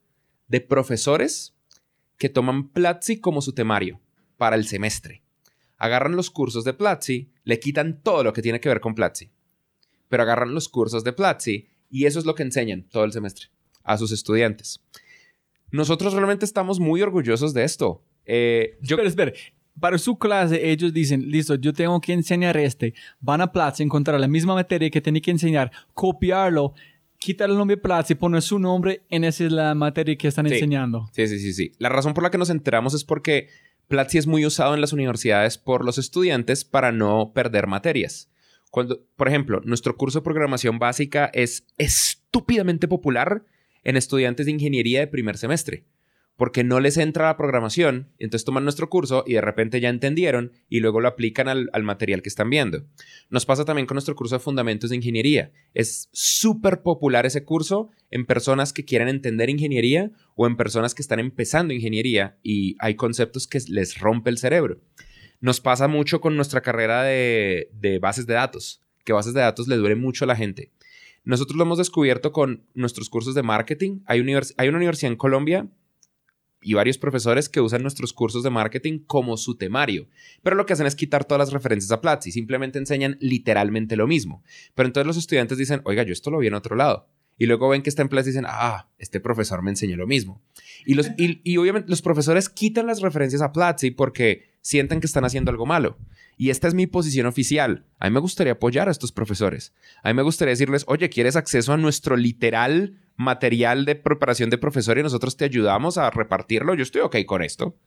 de profesores que toman Platzi como su temario para el semestre. Agarran los cursos de Platzi, le quitan todo lo que tiene que ver con Platzi, pero agarran los cursos de Platzi y eso es lo que enseñan todo el semestre a sus estudiantes. Nosotros realmente estamos muy orgullosos de esto. Eh, yo... Espera, espera. Para su clase, ellos dicen, listo, yo tengo que enseñar este. Van a Platzi, encontrar la misma materia que tienen que enseñar, copiarlo, quitar el nombre Platzi poner su nombre en esa es la materia que están enseñando. Sí, sí, sí, sí. La razón por la que nos enteramos es porque Platzi es muy usado en las universidades por los estudiantes para no perder materias. Cuando, por ejemplo, nuestro curso de programación básica es estúpidamente popular en estudiantes de ingeniería de primer semestre, porque no les entra la programación, entonces toman nuestro curso y de repente ya entendieron y luego lo aplican al, material que están viendo. Nos pasa también con nuestro curso de fundamentos de ingeniería. Es súper popular ese curso en personas que quieren entender ingeniería o en personas que están empezando ingeniería y hay conceptos que les rompe el cerebro. Nos pasa mucho con nuestra carrera de, de bases de datos, que bases de datos le duele mucho a la gente. Nosotros lo hemos descubierto con nuestros cursos de marketing. Hay, hay una universidad en Colombia y varios profesores que usan nuestros cursos de marketing como su temario. Pero lo que hacen es quitar todas las referencias a Platzi, simplemente enseñan literalmente lo mismo. Pero entonces los estudiantes dicen, oiga, yo esto lo vi en otro lado. Y luego ven que está en Platzi y dicen, ah, este profesor me enseñó lo mismo. Y, los, y obviamente los profesores quitan las referencias a Platzi porque sienten que están haciendo algo malo. Y esta es mi posición oficial. A mí me gustaría apoyar a estos profesores. A mí me gustaría decirles, oye, ¿quieres acceso a nuestro literal material de preparación de profesor y nosotros te ayudamos a repartirlo? Yo estoy ok con esto.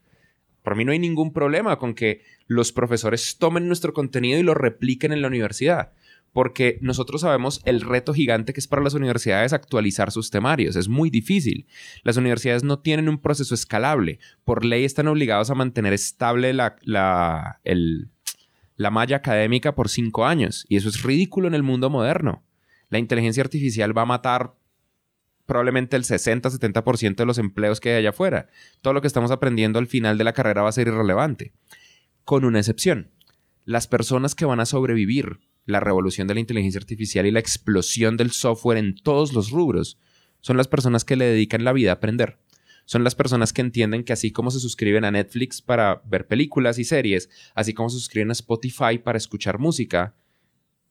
Por mí no hay ningún problema con que los profesores tomen nuestro contenido y lo repliquen en la universidad porque nosotros sabemos el reto gigante que es para las universidades actualizar sus temarios. Es muy difícil. Las universidades no tienen un proceso escalable. Por ley están obligados a mantener estable la, la, el, la malla académica por cinco años. Y eso es ridículo en el mundo moderno. La inteligencia artificial va a matar probablemente el 60-70% de los empleos que hay allá afuera. Todo lo que estamos aprendiendo al final de la carrera va a ser irrelevante. Con una excepción. Las personas que van a sobrevivir la revolución de la inteligencia artificial y la explosión del software en todos los rubros son las personas que le dedican la vida a aprender son las personas que entienden que así como se suscriben a Netflix para ver películas y series, así como se suscriben a Spotify para escuchar música,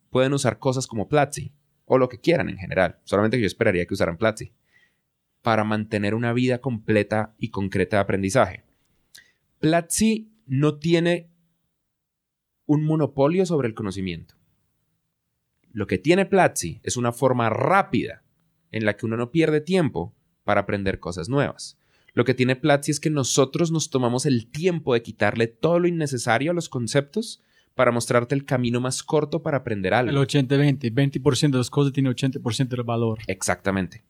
pueden usar cosas como Platzi o lo que quieran en general. Solamente yo esperaría que usaran Platzi para mantener una vida completa y concreta de aprendizaje. Platzi no tiene un monopolio sobre el conocimiento. Lo que tiene Platzi es una forma rápida en la que uno no pierde tiempo para aprender cosas nuevas. Lo que tiene Platzi es que nosotros nos tomamos el tiempo de quitarle todo lo innecesario a los conceptos para mostrarte el camino más corto para aprender algo. El 80-20, 20%, de las cosas tiene 80% del valor. Exactamente.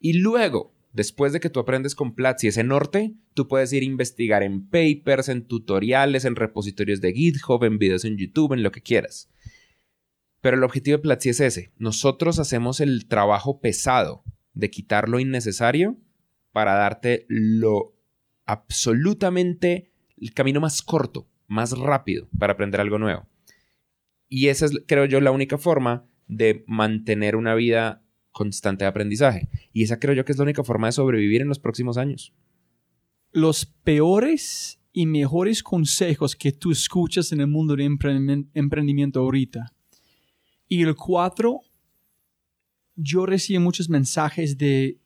Y luego, después de que tú aprendes con Platzi ese norte, tú puedes ir a investigar en papers, en tutoriales, en repositorios de GitHub, en videos en YouTube, en lo que quieras. Pero el objetivo de Platzi es ese. Nosotros hacemos el trabajo pesado de quitar lo innecesario para darte lo absolutamente el camino más corto, más rápido para aprender algo nuevo. Y esa es, creo yo, la única forma de mantener una vida constante de aprendizaje. Y esa creo yo que es la única forma de sobrevivir en los próximos años. Los peores y mejores consejos que tú escuchas en el mundo de emprendimiento ahorita. Y el cuatro, yo recibí muchos mensajes de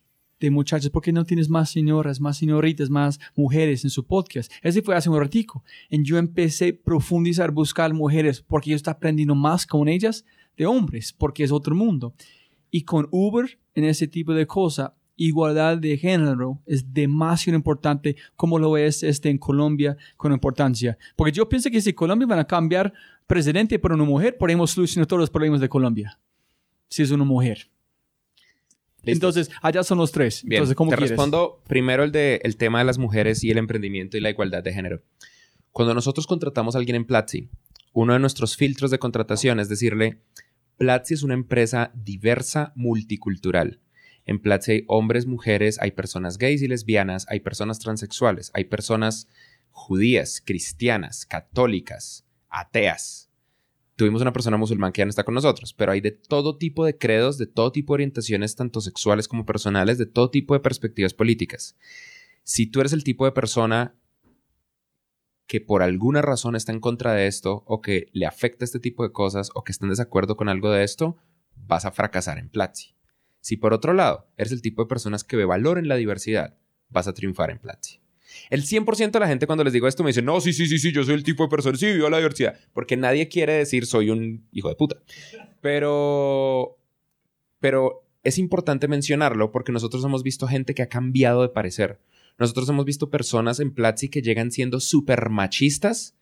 de muchachos, ¿por qué no tienes más señoras, más señoritas, más mujeres en su podcast? Ese fue hace un ratico. Y yo empecé a profundizar, buscar mujeres, porque yo estoy aprendiendo más con ellas de hombres, porque es otro mundo. Y con Uber, en ese tipo de cosas, igualdad de género es demasiado importante como lo es este en Colombia con importancia. Porque yo pienso que si Colombia van a cambiar presidente por una mujer, podemos solucionar todos los problemas de Colombia. Si es una mujer. Entonces, allá son los tres. Bien, Entonces, ¿cómo te respondo primero el, de, el tema de las mujeres y el emprendimiento y la igualdad de género. Cuando nosotros contratamos a alguien en Platzi, uno de nuestros filtros de contratación es decirle, Platzi es una empresa diversa, multicultural. En Platzi hay hombres, mujeres, hay personas gays y lesbianas, hay personas transexuales, hay personas judías, cristianas, católicas, ateas. Tuvimos una persona musulmán que ya no está con nosotros, pero hay de todo tipo de credos, de todo tipo de orientaciones, tanto sexuales como personales, de todo tipo de perspectivas políticas. Si tú eres el tipo de persona que por alguna razón está en contra de esto o que le afecta este tipo de cosas o que está en desacuerdo con algo de esto, vas a fracasar en Platzi. Si por otro lado eres el tipo de personas que ve valor en la diversidad, vas a triunfar en Platzi. El 100% de la gente cuando les digo esto me dice, no, sí, sí, sí, sí, yo soy el tipo de persona, sí, vivo la diversidad, porque nadie quiere decir soy un hijo de puta. Pero, pero es importante mencionarlo porque nosotros hemos visto gente que ha cambiado de parecer. Nosotros hemos visto personas en Platzi que llegan siendo súper machistas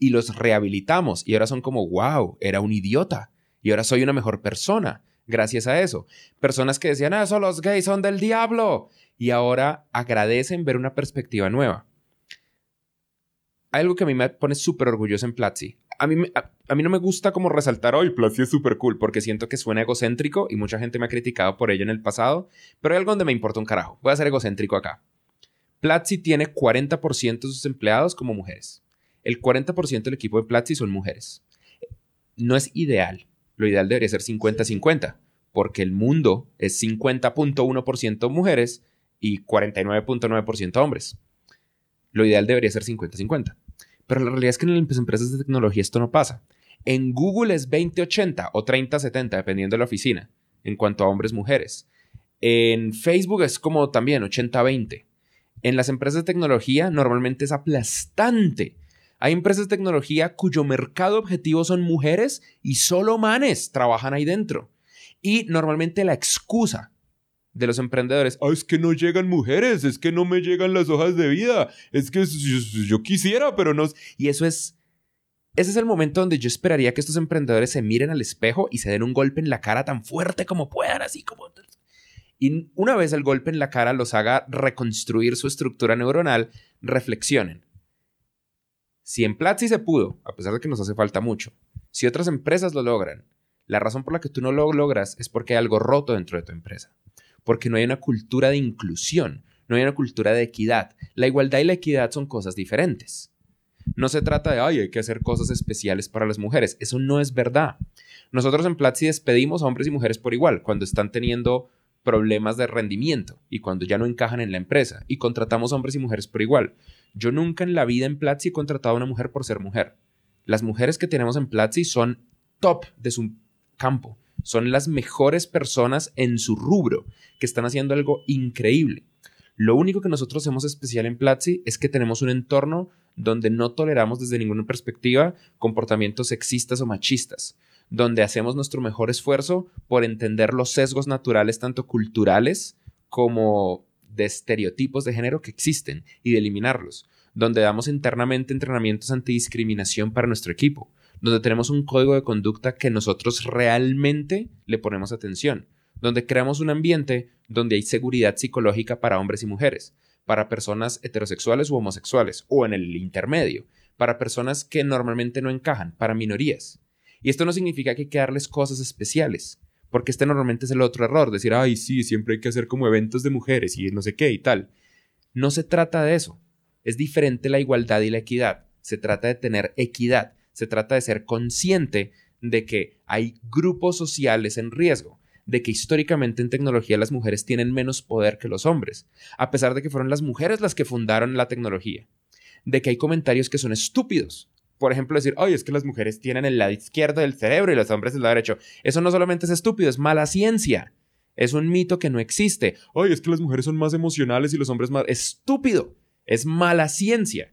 y los rehabilitamos y ahora son como, wow, era un idiota y ahora soy una mejor persona gracias a eso. Personas que decían, ah, eso los gays son del diablo y ahora agradecen ver una perspectiva nueva. Hay algo que a mí me pone súper orgulloso en Platzi. A mí, a, mí no me gusta como resaltar, hoy Platzi es súper cool, porque siento que suena egocéntrico y mucha gente me ha criticado por ello en el pasado, pero hay algo donde me importa un carajo. Voy a ser egocéntrico acá. Platzi tiene 40% de sus empleados como mujeres. El 40% del equipo de Platzi son mujeres. No es ideal. Lo ideal debería ser 50-50, porque el mundo es 50.1% mujeres y 49.9% hombres. Lo ideal debería ser 50-50. Pero la realidad es que en las empresas de tecnología esto no pasa. En Google es 20-80 o 30-70, dependiendo de la oficina, en cuanto a hombres-mujeres. En Facebook es como también 80-20. En las empresas de tecnología normalmente es aplastante. Hay empresas de tecnología cuyo mercado objetivo son mujeres y solo manes trabajan ahí dentro. Y normalmente la excusa de los emprendedores. Ah, es que no llegan mujeres, es que no me llegan las hojas de vida, es que yo, quisiera, pero no. Y eso es. Ese es el momento donde yo esperaría que estos emprendedores se miren al espejo y se den un golpe en la cara tan fuerte como puedan, así como. Y una vez el golpe en la cara los haga reconstruir su estructura neuronal, reflexionen. Si en Platzi se pudo, a pesar de que nos hace falta mucho, si otras empresas lo logran, la razón por la que tú no lo logras es porque hay algo roto dentro de tu empresa porque no hay una cultura de inclusión, no hay una cultura de equidad. La igualdad y la equidad son cosas diferentes. No se trata de, ay, hay que hacer cosas especiales para las mujeres. Eso no es verdad. Nosotros en Platzi despedimos a hombres y mujeres por igual cuando están teniendo problemas de rendimiento y cuando ya no encajan en la empresa y contratamos hombres y mujeres por igual. Yo nunca en la vida en Platzi he contratado a una mujer por ser mujer. Las mujeres que tenemos en Platzi son top de su campo son las mejores personas en su rubro, que están haciendo algo increíble. Lo único que nosotros hacemos especial en Platzi es que tenemos un entorno donde no toleramos desde ninguna perspectiva comportamientos sexistas o machistas, donde hacemos nuestro mejor esfuerzo por entender los sesgos naturales tanto culturales como de estereotipos de género que existen y de eliminarlos, donde damos internamente entrenamientos antidiscriminación para nuestro equipo, donde tenemos un código de conducta que nosotros realmente le ponemos atención, donde creamos un ambiente donde hay seguridad psicológica para hombres y mujeres, para personas heterosexuales u homosexuales, o en el intermedio, para personas que normalmente no encajan, para minorías. Y esto no significa que hay cosas especiales, porque este normalmente es el otro error, decir, ay, sí, siempre hay que hacer como eventos de mujeres y no sé qué y tal. No se trata de eso. Es diferente la igualdad y la equidad. Se trata de tener equidad se trata de ser consciente de que hay grupos sociales en riesgo, de que históricamente en tecnología las mujeres tienen menos poder que los hombres, a pesar de que fueron las mujeres las que fundaron la tecnología, de que hay comentarios que son estúpidos. Por ejemplo, decir, oye, es que las mujeres tienen el lado izquierdo del cerebro y los hombres el lado derecho. Eso no solamente es estúpido, es mala ciencia. Es un mito que no existe. Oye, es que las mujeres son más emocionales y los hombres más... Estúpido. Es mala ciencia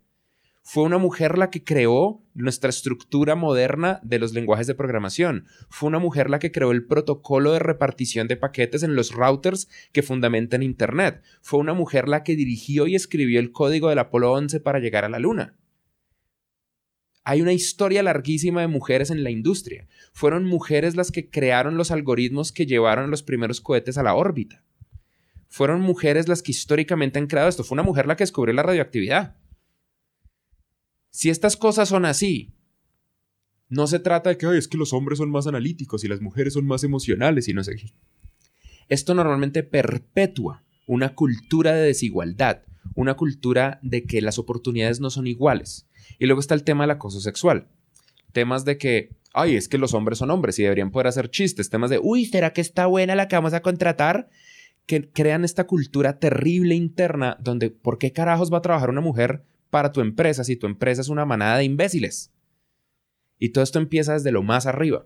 fue una mujer la que creó nuestra estructura moderna de los lenguajes de programación. Fue una mujer la que creó el protocolo de repartición de paquetes en los routers que fundamentan Internet. Fue una mujer la que dirigió y escribió el código del Apolo 11 para llegar a la Luna. Hay una historia larguísima de mujeres en la industria. Fueron mujeres las que crearon los algoritmos que llevaron los primeros cohetes a la órbita. Fueron mujeres las que históricamente han creado esto. Fue una mujer la que descubrió la radioactividad. Si estas cosas son así, no se trata de que es que los hombres son más analíticos y las mujeres son más emocionales y no sé qué. Esto normalmente perpetúa una cultura de desigualdad, una cultura de que las oportunidades no son iguales. Y luego está el tema del acoso sexual. temas de que, ay, es que los hombres son hombres y deberían poder hacer chistes, temas de, uy, ¿será que está buena la que vamos a contratar? Que crean esta cultura terrible interna donde, ¿por qué carajos va a trabajar una mujer para tu empresa si tu empresa es una manada de imbéciles? Y todo esto empieza desde lo más arriba,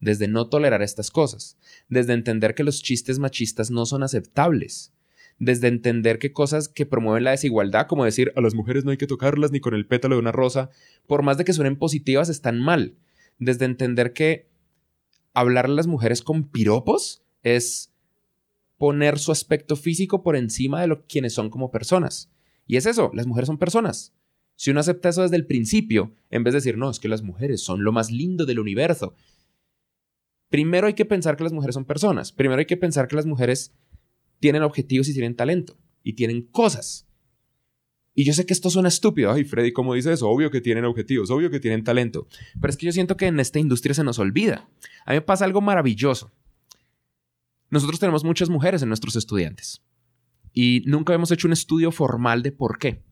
desde no tolerar estas cosas, desde entender que los chistes machistas no son aceptables, desde entender que cosas que promueven la desigualdad, como decir a las mujeres no hay que tocarlas ni con el pétalo de una rosa, por más de que suenen positivas, están mal, desde entender que hablar a las mujeres con piropos es poner su aspecto físico por encima de lo quienes son como personas. Y es eso, las mujeres son personas. Si uno acepta eso desde el principio, en vez de decir, no, es que las mujeres son lo más lindo del universo, primero hay que pensar que las mujeres son personas. Primero hay que pensar que las mujeres tienen objetivos y tienen talento y tienen cosas. Y yo sé que esto suena estúpido. Ay, Freddy, ¿cómo dice eso? Obvio que tienen objetivos, obvio que tienen talento. Pero es que yo siento que en esta industria se nos olvida. A mí me pasa algo maravilloso. Nosotros tenemos muchas mujeres en nuestros estudiantes y nunca hemos hecho un estudio formal de por qué.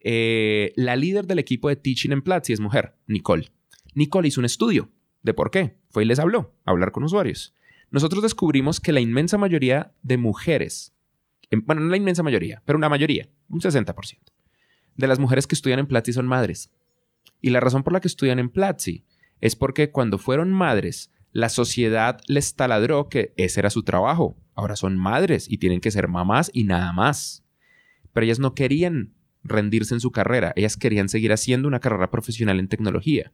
Eh, la líder del equipo de Teaching en Platzi es mujer, Nicole. Nicole hizo un estudio de por qué. Fue y les habló, a hablar con usuarios. Nosotros descubrimos que la inmensa mayoría de mujeres, bueno, no la inmensa mayoría, pero una mayoría, un 60%, de las mujeres que estudian en Platzi son madres. Y la razón por la que estudian en Platzi es porque cuando fueron madres la sociedad les taladró que ese era su trabajo. Ahora son madres y tienen que ser mamás y nada más. Pero ellas no querían rendirse en su carrera, ellas querían seguir haciendo una carrera profesional en tecnología.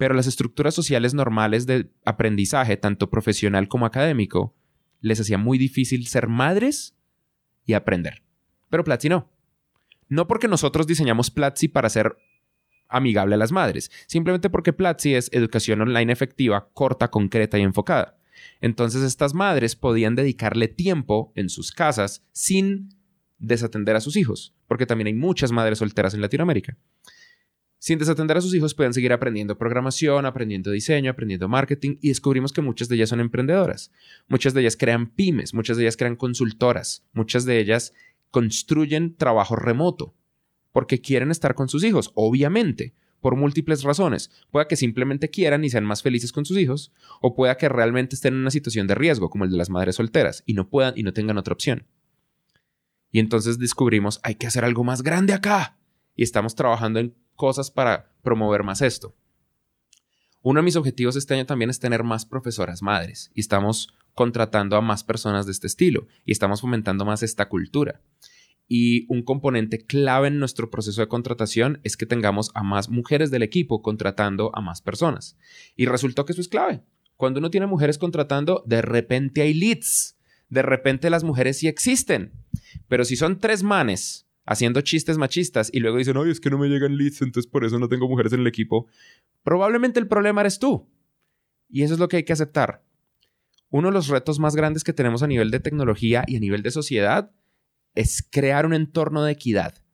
Pero las estructuras sociales normales de aprendizaje, tanto profesional como académico, les hacía muy difícil ser madres y aprender. Pero Platzi no. No porque nosotros diseñamos Platzi para ser amigable a las madres, simplemente porque Platzi es educación online efectiva, corta, concreta y enfocada. Entonces estas madres podían dedicarle tiempo en sus casas sin desatender a sus hijos, porque también hay muchas madres solteras en Latinoamérica. Sin desatender a sus hijos pueden seguir aprendiendo programación, aprendiendo diseño, aprendiendo marketing y descubrimos que muchas de ellas son emprendedoras. Muchas de ellas crean pymes, muchas de ellas crean consultoras, muchas de ellas construyen trabajo remoto porque quieren estar con sus hijos, obviamente, por múltiples razones. Pueda que simplemente quieran y sean más felices con sus hijos, o pueda que realmente estén en una situación de riesgo, como el de las madres solteras, y no puedan y no tengan otra opción. Y entonces descubrimos, hay que hacer algo más grande acá. Y estamos trabajando en cosas para promover más esto. Uno de mis objetivos este año también es tener más profesoras madres y estamos contratando a más personas de este estilo y estamos fomentando más esta cultura. Y un componente clave en nuestro proceso de contratación es que tengamos a más mujeres del equipo contratando a más personas. Y resultó que eso es clave. Cuando uno tiene mujeres contratando, de repente hay leads. De repente las mujeres sí existen. Pero si son tres manes haciendo chistes machistas y luego dicen, oye, es que no me llegan leads, entonces por eso no tengo mujeres en el equipo, probablemente el problema eres tú. Y eso es lo que hay que aceptar. Uno de los retos más grandes que tenemos a nivel de tecnología y a nivel de sociedad es crear un entorno de equidad,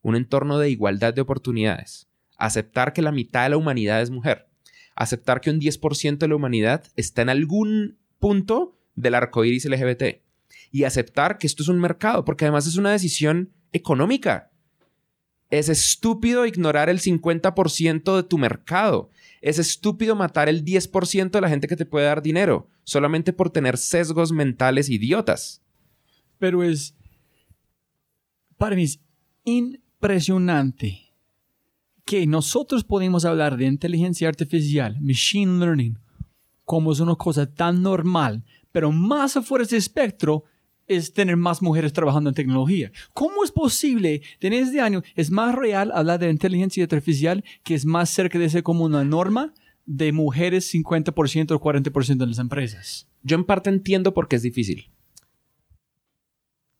un entorno de igualdad de oportunidades, aceptar que la mitad de la humanidad es mujer, aceptar que un 10% de la humanidad está en algún punto del arco iris LGBT y aceptar que esto es un mercado, porque además es una decisión económica. Es estúpido ignorar el 50% de tu mercado. Es estúpido matar el 10% de la gente que te puede dar dinero, solamente por tener sesgos mentales idiotas. Pero es para mí es impresionante que nosotros podemos hablar de inteligencia artificial, machine learning, como es una cosa tan normal, pero más afuera de espectro es tener más mujeres trabajando en tecnología. ¿Cómo es posible tener este año es más real hablar de inteligencia artificial que es más cerca de ser como una norma de mujeres 50% o 40% de las empresas? Yo en parte entiendo por qué es difícil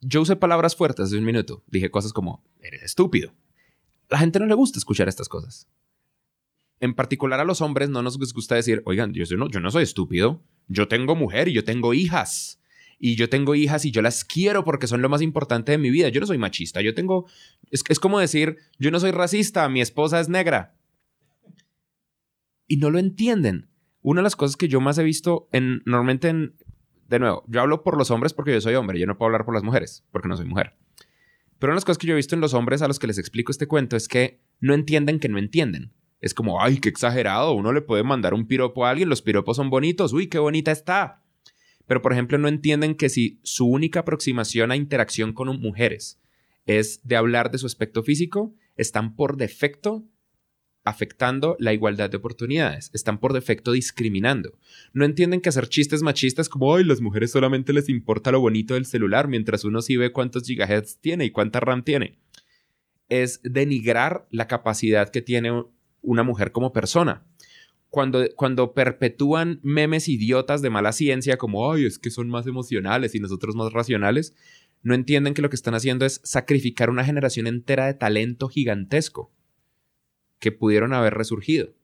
yo usé palabras fuertes de un minuto. Dije cosas como, eres estúpido. La gente no le gusta escuchar estas cosas. En particular a los hombres no nos gusta decir, oigan, yo, no, yo no soy estúpido. Yo tengo mujer y yo tengo hijas. Y yo tengo hijas y yo las quiero porque son lo más importante de mi vida. Yo no soy machista. Yo tengo... Es, es como decir, yo no soy racista, mi esposa es negra. Y no lo entienden. Una de las cosas que yo más he visto en, normalmente en, de nuevo, yo hablo por los hombres porque yo soy hombre, yo no puedo hablar por las mujeres porque no soy mujer. Pero una de las cosas que yo he visto en los hombres a los que les explico este cuento es que no entienden que no entienden. Es como, ay, qué exagerado, uno le puede mandar un piropo a alguien, los piropos son bonitos, uy, qué bonita está. Pero, por ejemplo, no entienden que si su única aproximación a interacción con mujeres es de hablar de su aspecto físico, están por defecto afectando la igualdad de oportunidades, están por defecto discriminando. No entienden que hacer chistes machistas como, ay, las mujeres solamente les importa lo bonito del celular, mientras uno sí ve cuántos gigahertz tiene y cuánta RAM tiene. Es denigrar la capacidad que tiene una mujer como persona. Cuando, cuando perpetúan memes idiotas de mala ciencia como, ay, es que son más emocionales y nosotros más racionales, no entienden que lo que están haciendo es sacrificar una generación entera de talento gigantesco que pudieron haber resurgido.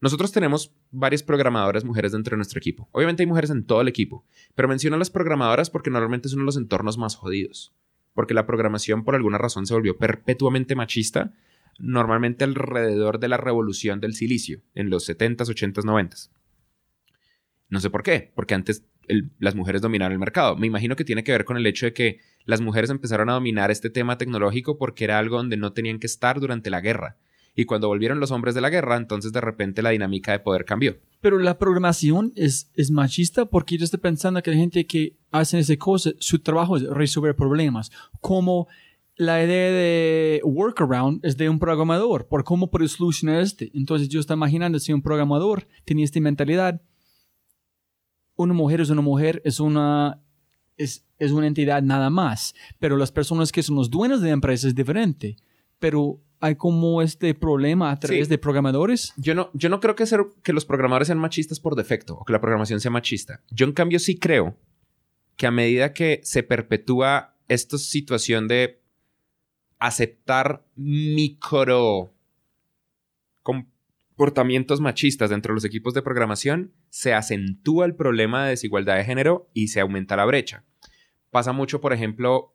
Nosotros tenemos varias programadoras mujeres dentro de nuestro equipo. Obviamente hay mujeres en todo el equipo, pero menciono a las programadoras porque normalmente es uno de los entornos más jodidos. Porque la programación por alguna razón se volvió perpetuamente machista, normalmente alrededor de la revolución del silicio, en los 70s, 80s, 90s. No sé por qué, porque antes las mujeres dominaron el mercado. Me imagino que tiene que ver con el hecho de que las mujeres empezaron a dominar este tema tecnológico porque era algo donde no tenían que estar durante la guerra y cuando volvieron los hombres de la guerra, entonces de repente la dinámica de poder cambió. Pero la programación es, es machista porque yo estoy pensando que la gente que hace esa cosa, su trabajo es resolver problemas. Como la idea de workaround es de un programador, por cómo puede solucionar este. Entonces yo estoy imaginando si un programador tenía esta mentalidad, una mujer es una mujer, es una, es, es una entidad nada más, pero las personas que son los dueños de la empresa es diferente. Pero hay como este problema a través de programadores. Yo no, yo no creo que, ser, que los programadores sean machistas por defecto o que la programación sea machista. Yo en cambio sí creo que a medida que se perpetúa esta situación de aceptar micro comportamientos machistas dentro de los equipos de programación, se acentúa el problema de desigualdad de género y se aumenta la brecha. Pasa mucho, por ejemplo,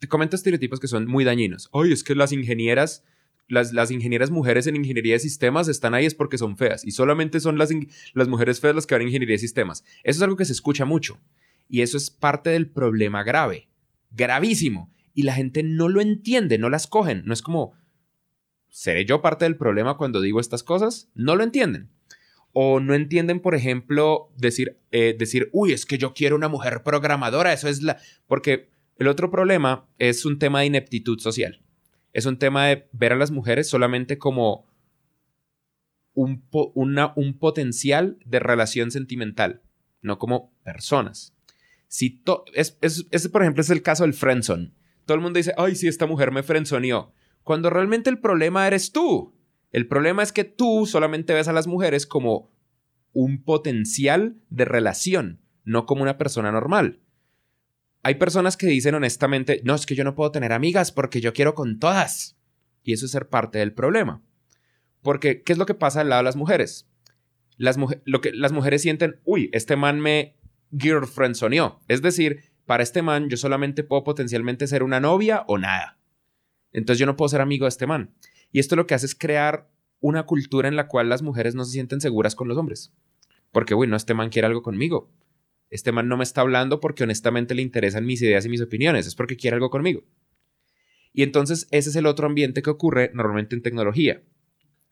te comento estereotipos que son muy dañinos. Oye, es que las ingenieras, las, las, ingenieras mujeres en ingeniería de sistemas están ahí es porque son feas y solamente son las, las mujeres feas las que van a ingeniería de sistemas. Eso es algo que se escucha mucho y eso es parte del problema grave, gravísimo. Y la gente no lo entiende, no las cogen. No es como, ¿seré yo parte del problema cuando digo estas cosas? No lo entienden. O no entienden, por ejemplo, decir, eh, decir, uy, es que yo quiero una mujer programadora, eso es la... Porque el otro problema es un tema de ineptitud social. Es un tema de ver a las mujeres solamente como un, un potencial de relación sentimental, no como personas. Si es, ese, por ejemplo, es el caso del friendzone. Todo el mundo dice, ay, sí, esta mujer me friendzoneó. Cuando realmente el problema eres tú. El problema es que tú solamente ves a las mujeres como un potencial de relación, no como una persona normal. Hay personas que dicen honestamente, no, es que yo no puedo tener amigas porque yo quiero con todas. Y eso es ser parte del problema. Porque, ¿qué es lo que pasa al lado de las mujeres? Las, lo que, las mujeres sienten, uy, este man me girlfriend soñó. Es decir, para este man yo solamente puedo potencialmente ser una novia o nada. Entonces yo no puedo ser amigo de este man. Y esto lo que hace es crear una cultura en la cual las mujeres no se sienten seguras con los hombres. Porque, uy, no, este man quiere algo conmigo este man no me está hablando porque honestamente le interesan mis ideas y mis opiniones, es porque quiere algo conmigo. Y entonces ese es el otro ambiente que ocurre normalmente en tecnología,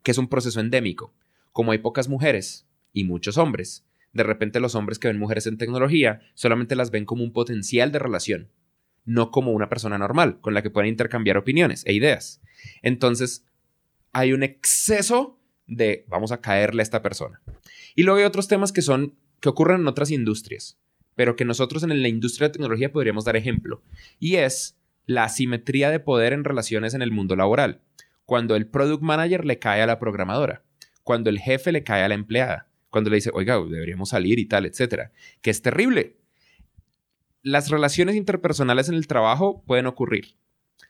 que es un proceso endémico. Como hay pocas mujeres y muchos hombres, de repente los hombres que ven mujeres en tecnología solamente las ven como un potencial de relación, no como una persona normal con la que pueden intercambiar opiniones e ideas. Entonces, hay un exceso de vamos a caerle a esta persona. Y luego hay otros temas que son que ocurren en otras industrias, pero que nosotros en la industria de tecnología podríamos dar ejemplo, y es la asimetría de poder en relaciones en el mundo laboral, cuando el product manager le cae a la programadora, cuando el jefe le cae a la empleada, cuando le dice, oiga, deberíamos salir y tal, etcétera, que es terrible. Las relaciones interpersonales en el trabajo pueden ocurrir.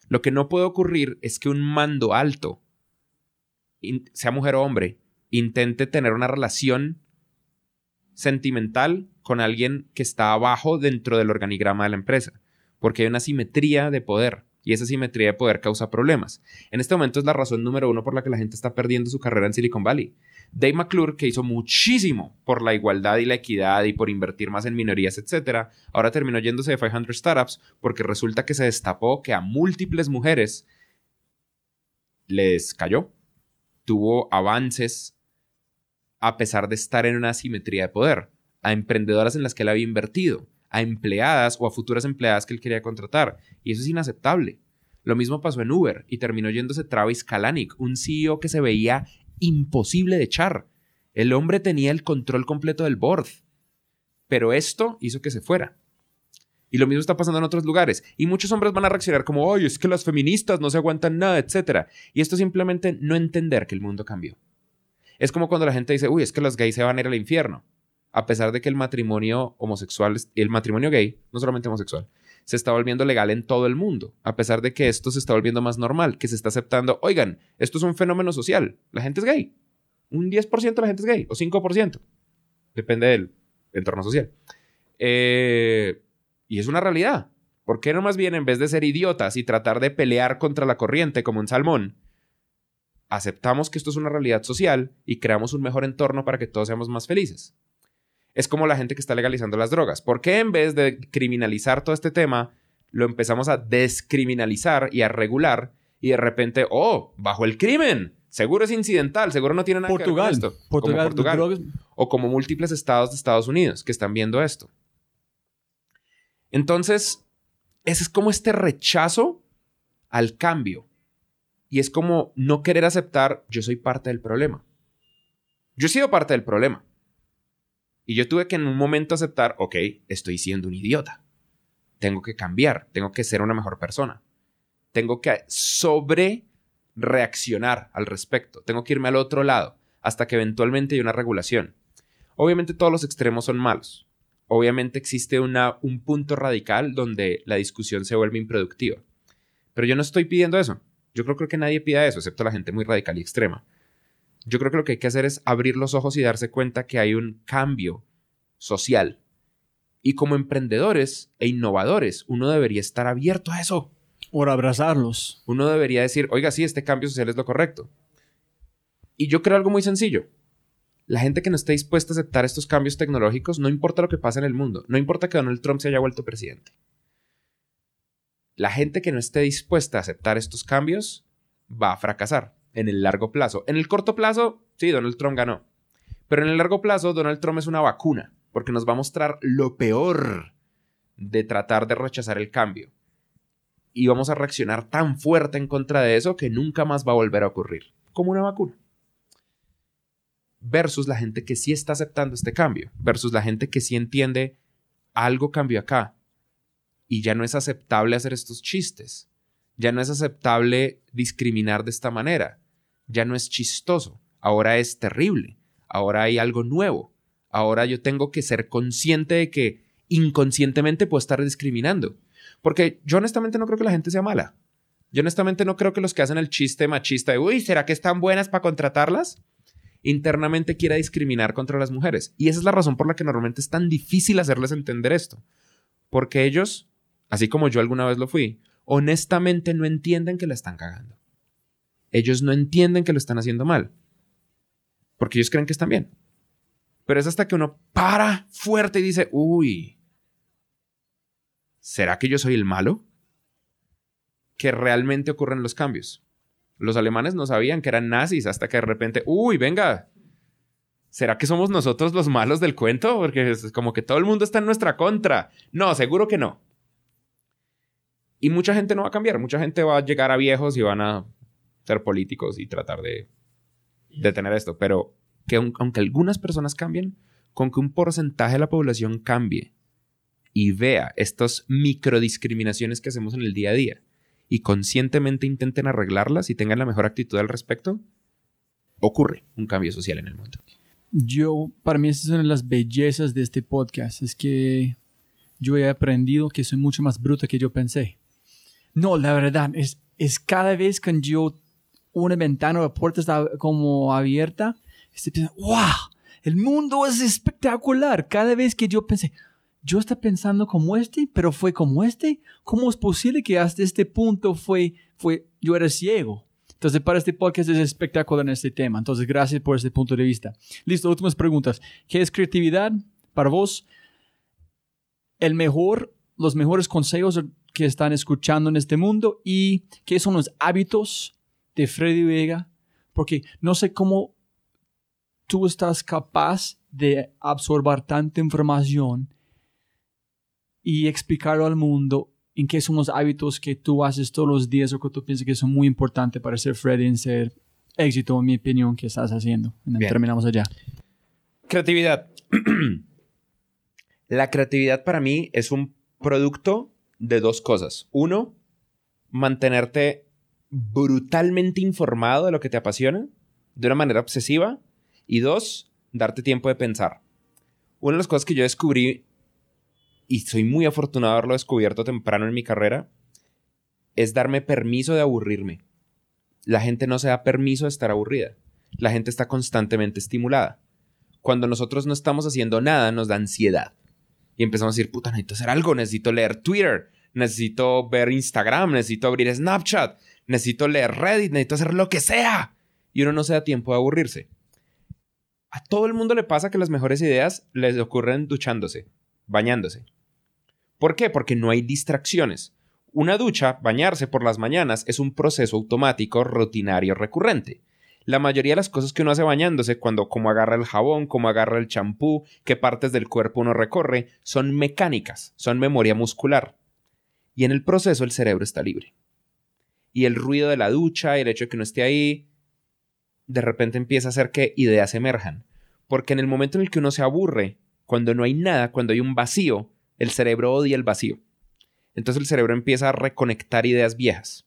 Lo que no puede ocurrir es que un mando alto, sea mujer o hombre, intente tener una relación sentimental con alguien que está abajo dentro del organigrama de la empresa, porque hay una simetría de poder y esa simetría de poder causa problemas. En este momento es la razón número uno por la que la gente está perdiendo su carrera en Silicon Valley. Dave McClure, que hizo muchísimo por la igualdad y la equidad y por invertir más en minorías, etc., ahora terminó yéndose de 500 Startups porque resulta que se destapó que a múltiples mujeres les cayó tuvo avances a pesar de estar en una asimetría de poder, a emprendedoras en las que él había invertido, a empleadas o a futuras empleadas que él quería contratar. Y eso es inaceptable. Lo mismo pasó en Uber y terminó yéndose Travis Kalanick, un CEO que se veía imposible de echar. El hombre tenía el control completo del board. Pero esto hizo que se fuera. Y lo mismo está pasando en otros lugares. Y muchos hombres van a reaccionar como, ay, es que las feministas no se aguantan nada, etc. Y esto simplemente no entender que el mundo cambió. Es como cuando la gente dice, uy, es que los gays se van a ir al infierno. A pesar de que el matrimonio homosexual, el matrimonio gay, no solamente homosexual, se está volviendo legal en todo el mundo. A pesar de que esto se está volviendo más normal, que se está aceptando, oigan, esto es un fenómeno social. La gente es gay. Un 10% de la gente es gay, o 5%. Depende del entorno social. Eh y es una realidad. ¿Por qué no más bien en vez de ser idiotas y tratar de pelear contra la corriente como un salmón, aceptamos que esto es una realidad social y creamos un mejor entorno para que todos seamos más felices? Es como la gente que está legalizando las drogas. ¿Por qué en vez de criminalizar todo este tema, lo empezamos a descriminalizar y a regular y de repente, oh, bajo el crimen? Seguro es incidental, seguro no tiene nada que ver con esto. Portugal, como Portugal. O como múltiples estados de Estados Unidos que están viendo esto. Entonces, ese es como este rechazo al cambio. Y es como no querer aceptar, yo soy parte del problema. Yo he sido parte del problema. Y yo tuve que en un momento aceptar, ok, estoy siendo un idiota. Tengo que cambiar, tengo que ser una mejor persona. Tengo que sobre reaccionar al respecto. Tengo que irme al otro lado hasta que eventualmente hay una regulación. Obviamente todos los extremos son malos obviamente existe una, un punto radical donde la discusión se vuelve improductiva. Pero yo no estoy pidiendo eso. Yo creo, creo que nadie pida eso, excepto la gente muy radical y extrema. Yo creo que lo que hay que hacer es abrir los ojos y darse cuenta que hay un cambio social. Y como emprendedores e innovadores, uno debería estar abierto a eso. Por abrazarlos. Uno debería decir, oiga, sí, este cambio social es lo correcto. Y yo creo algo muy sencillo la gente que no esté dispuesta a aceptar estos cambios tecnológicos, no importa lo que pase en el mundo, no importa que Donald Trump se haya vuelto presidente. La gente que no esté dispuesta a aceptar estos cambios va a fracasar en el largo plazo. En el corto plazo, sí, Donald Trump ganó. Pero en el largo plazo, Donald Trump es una vacuna, porque nos va a mostrar lo peor de tratar de rechazar el cambio. Y vamos a reaccionar tan fuerte en contra de eso que nunca más va a volver a ocurrir, como una vacuna versus la gente que sí está aceptando este cambio, versus la gente que sí entiende algo cambió acá y ya no es aceptable hacer estos chistes, ya no es aceptable discriminar de esta manera, ya no es chistoso, ahora es terrible, ahora hay algo nuevo, ahora yo tengo que ser consciente de que inconscientemente puedo estar discriminando, porque yo honestamente no creo que la gente sea mala. Yo honestamente no creo que los que hacen el chiste machista de, uy, ¿será que están buenas para contratarlas? internamente quiera discriminar contra las mujeres. Y esa es la razón por la que normalmente es tan difícil hacerles entender esto. Porque ellos, así como yo alguna vez lo fui, honestamente no entienden que la están cagando. Ellos no entienden que lo están haciendo mal. Porque ellos creen que están bien. Pero es hasta que uno para fuerte y dice, uy, ¿será que yo soy el malo? Que realmente ocurren los cambios. Los alemanes no sabían que eran nazis hasta que de repente, uy, venga, ¿será que somos nosotros los malos del cuento? Porque es como que todo el mundo está en nuestra contra. No, seguro que no. Y mucha gente no va a cambiar, mucha gente va a llegar a viejos y van a ser políticos y tratar de detener esto. Pero que aunque algunas personas cambien, con que un porcentaje de la población cambie y vea estas microdiscriminaciones que hacemos en el día a día y conscientemente intenten arreglarlas y tengan la mejor actitud al respecto, ocurre un cambio social en el mundo. Yo, para mí, esa es una de las bellezas de este podcast, es que yo he aprendido que soy mucho más bruto que yo pensé. No, la verdad, es, es cada vez que yo una ventana o puerta está como abierta, estoy pensando, wow, el mundo es espectacular. Cada vez que yo pensé, yo estaba pensando como este, pero fue como este. ¿Cómo es posible que hasta este punto fue, fue, yo era ciego? Entonces, para este podcast es espectacular en este tema. Entonces, gracias por este punto de vista. Listo, últimas preguntas. ¿Qué es creatividad para vos? El mejor, los mejores consejos que están escuchando en este mundo y qué son los hábitos de Freddy Vega porque no sé cómo tú estás capaz de absorber tanta información y explicarlo al mundo en qué son los hábitos que tú haces todos los días o que tú piensas que son muy importantes para ser Freddy en ser éxito, en mi opinión, que estás haciendo. Terminamos allá. Creatividad. <clears throat> La creatividad para mí es un producto de dos cosas. Uno, mantenerte brutalmente informado de lo que te apasiona de una manera obsesiva. Y dos, darte tiempo de pensar. Una de las cosas que yo descubrí, y soy muy afortunado de haberlo descubierto temprano en mi carrera, es darme permiso de aburrirme. La gente no se da permiso de estar aburrida. La gente está constantemente estimulada. Cuando nosotros no estamos haciendo nada, nos da ansiedad. Y empezamos a decir, puta, necesito hacer algo, necesito leer Twitter, necesito ver Instagram, necesito abrir Snapchat, necesito leer Reddit, necesito hacer lo que sea. Y uno no se da tiempo de aburrirse. A todo el mundo le pasa que las mejores ideas les ocurren duchándose, bañándose. ¿Por qué? Porque no hay distracciones. Una ducha, bañarse por las mañanas, es un proceso automático, rutinario, recurrente. La mayoría de las cosas que uno hace bañándose, cuando como agarra el jabón, como agarra el champú, qué partes del cuerpo uno recorre, son mecánicas, son memoria muscular. Y en el proceso el cerebro está libre. Y el ruido de la ducha, el hecho de que no esté ahí, de repente empieza a hacer que ideas emerjan. Porque en el momento en el que uno se aburre, cuando no hay nada, cuando hay un vacío, el cerebro odia el vacío. Entonces el cerebro empieza a reconectar ideas viejas.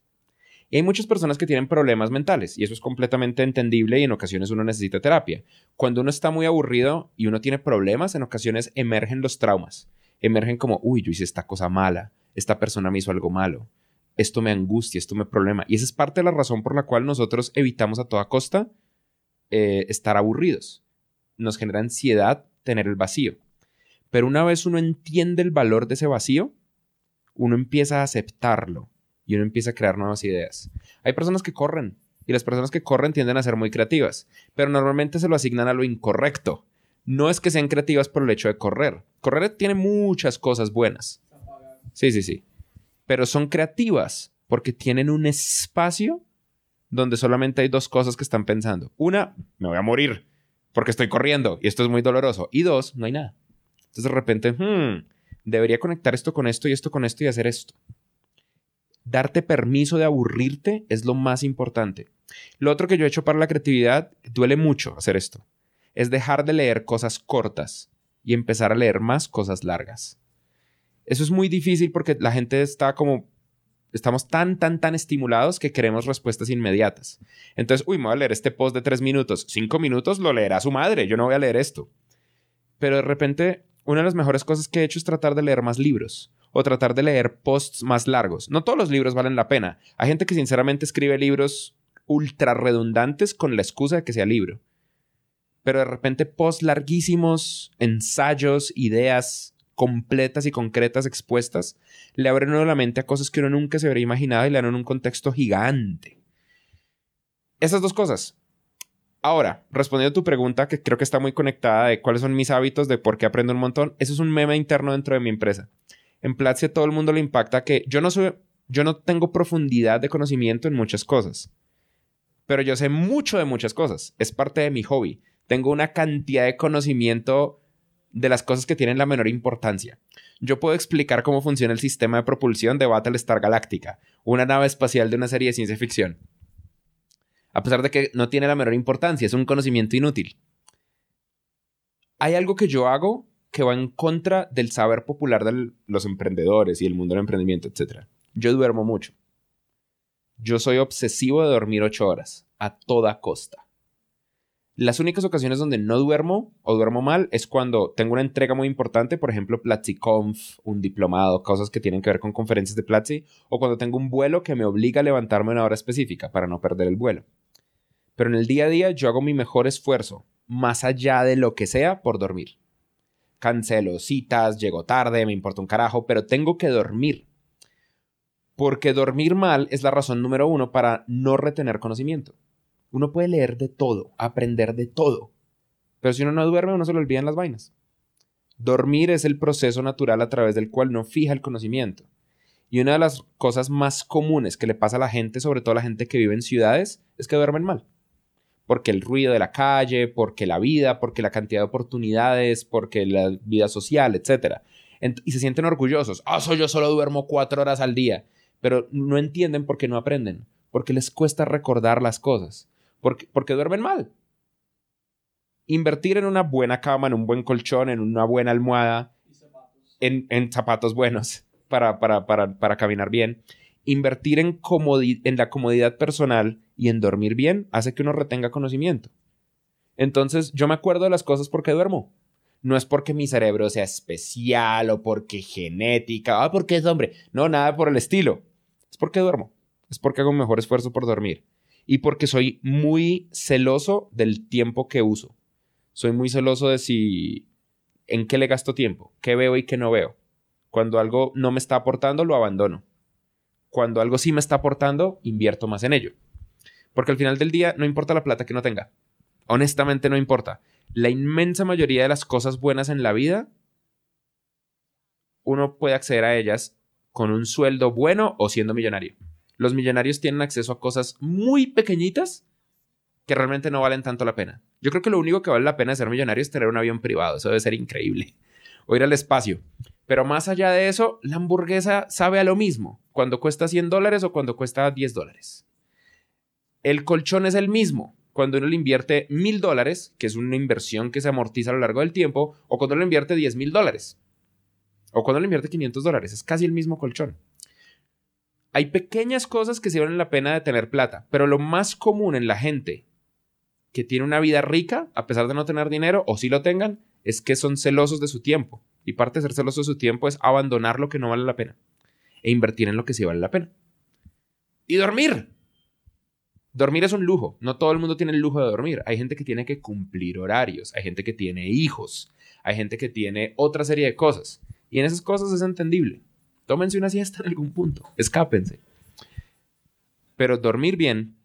Y hay muchas personas que tienen problemas mentales y eso es completamente entendible y en ocasiones uno necesita terapia. Cuando uno está muy aburrido y uno tiene problemas, en ocasiones emergen los traumas. Emergen como, uy, yo hice esta cosa mala, esta persona me hizo algo malo, esto me angustia, esto me problema. Y esa es parte de la razón por la cual nosotros evitamos a toda costa eh, estar aburridos. Nos genera ansiedad tener el vacío. Pero una vez uno entiende el valor de ese vacío, uno empieza a aceptarlo y uno empieza a crear nuevas ideas. Hay personas que corren y las personas que corren tienden a ser muy creativas, pero normalmente se lo asignan a lo incorrecto. No es que sean creativas por el hecho de correr. Correr tiene muchas cosas buenas. Sí, sí, sí pero son creativas porque tienen un espacio donde solamente hay dos cosas que están pensando. Una, me voy a morir porque estoy corriendo y esto es muy doloroso. Y dos, no hay nada. Entonces de repente, hmm, debería conectar esto con esto y esto con esto y hacer esto. Darte permiso de aburrirte es lo más importante. Lo otro que yo he hecho para la creatividad, duele mucho hacer esto, es dejar de leer cosas cortas y empezar a leer más cosas largas. Eso es muy difícil porque la gente está como estamos tan, tan, tan estimulados que queremos respuestas inmediatas. Entonces, uy, me voy a leer este post de tres minutos. Cinco minutos lo leerá su madre. Yo no voy a leer esto. Pero de repente, una de las mejores cosas que he hecho es tratar de leer más libros o tratar de leer posts más largos. No todos los libros valen la pena. Hay gente que sinceramente escribe libros ultra redundantes con la excusa de que sea libro. Pero de repente posts larguísimos, ensayos, ideas, completas y concretas expuestas, le abren uno la mente a cosas que uno nunca se habría imaginado y le dan un contexto gigante. Esas dos cosas. Ahora, respondiendo a tu pregunta, que creo que está muy conectada de cuáles son mis hábitos, de por qué aprendo un montón, eso es un meme interno dentro de mi empresa. En Platzi a todo el mundo le impacta que yo no soy, yo no tengo profundidad de conocimiento en muchas cosas, pero yo sé mucho de muchas cosas. Es parte de mi hobby. Tengo una cantidad de conocimiento de las cosas que tienen la menor importancia. Yo puedo explicar cómo funciona el sistema de propulsión de Battlestar Galactica, una nave espacial de una serie de ciencia ficción. A pesar de que no tiene la menor importancia, es un conocimiento inútil. Hay algo que yo hago que va en contra del saber popular de los emprendedores y el mundo del emprendimiento, etc. Yo duermo mucho. Yo soy obsesivo de dormir ocho horas, a toda costa. Las únicas ocasiones donde no duermo o duermo mal es cuando tengo una entrega muy importante, por ejemplo, PlatziConf, un diplomado, cosas que tienen que ver con conferencias de Platzi, o cuando tengo un vuelo que me obliga a levantarme a una hora específica para no perder el vuelo. Pero en el día a día yo hago mi mejor esfuerzo, más allá de lo que sea, por dormir. Cancelo citas, llego tarde, me importa un carajo, pero tengo que dormir. Porque dormir mal es la razón número uno para no retener conocimiento. Uno puede leer de todo, aprender de todo. Pero si uno no duerme, uno se le olvidan las vainas. Dormir es el proceso natural a través del cual no fija el conocimiento. Y una de las cosas más comunes que le pasa a la gente, sobre todo a la gente que vive en ciudades, es que duermen mal. porque el ruido de la calle, porque la vida, porque la cantidad de oportunidades, porque la vida social, etc. y se sienten orgullosos. Ah, soy yo solo duermo cuatro horas al día. Pero no entienden por qué no aprenden. Porque les cuesta recordar las cosas. Porque, porque duermen mal. Invertir en una buena cama, en un buen colchón, en una buena almohada, en, zapatos buenos <laughs> para caminar bien invertir en, en la comodidad personal y en dormir bien hace que uno retenga conocimiento. Entonces, yo me acuerdo de las cosas porque duermo. No es porque mi cerebro sea especial o porque genética, ah, porque es hombre. No, nada por el estilo. Es porque duermo. Es porque hago un mejor esfuerzo por dormir. Y porque soy muy celoso del tiempo que uso. Soy muy celoso de si en qué le gasto tiempo, qué veo y qué no veo. Cuando algo no me está aportando, lo abandono cuando algo sí me está aportando, invierto más en ello. Porque al final del día no importa la plata que no tenga. Honestamente no importa. La inmensa mayoría de las cosas buenas en la vida, uno puede acceder a ellas con un sueldo bueno o siendo millonario. Los millonarios tienen acceso a cosas muy pequeñitas que realmente no valen tanto la pena. Yo creo que lo único que vale la pena de ser millonario es tener un avión privado. Eso debe ser increíble. O ir al espacio. Pero más allá de eso, la hamburguesa sabe a lo mismo cuando cuesta 100 dólares o cuando cuesta 10 dólares. El colchón es el mismo cuando uno le invierte 1000 dólares, que es una inversión que se amortiza a lo largo del tiempo, o cuando le invierte 10 mil dólares. O cuando le invierte 500 dólares. Es casi el mismo colchón. Hay pequeñas cosas que sí valen la pena de tener plata, pero lo más común en la gente que tiene una vida rica, a pesar de no tener dinero, o si lo tengan, es que son celosos de su tiempo. Y parte de ser celoso de su tiempo es abandonar lo que no vale la pena e invertir en lo que sí vale la pena. Y dormir. Dormir es un lujo. No todo el mundo tiene el lujo de dormir. Hay gente que tiene que cumplir horarios. Hay gente que tiene hijos. Hay gente que tiene otra serie de cosas. Y en esas cosas es entendible. Tómense una siesta en algún punto. Escápense. Pero dormir bien,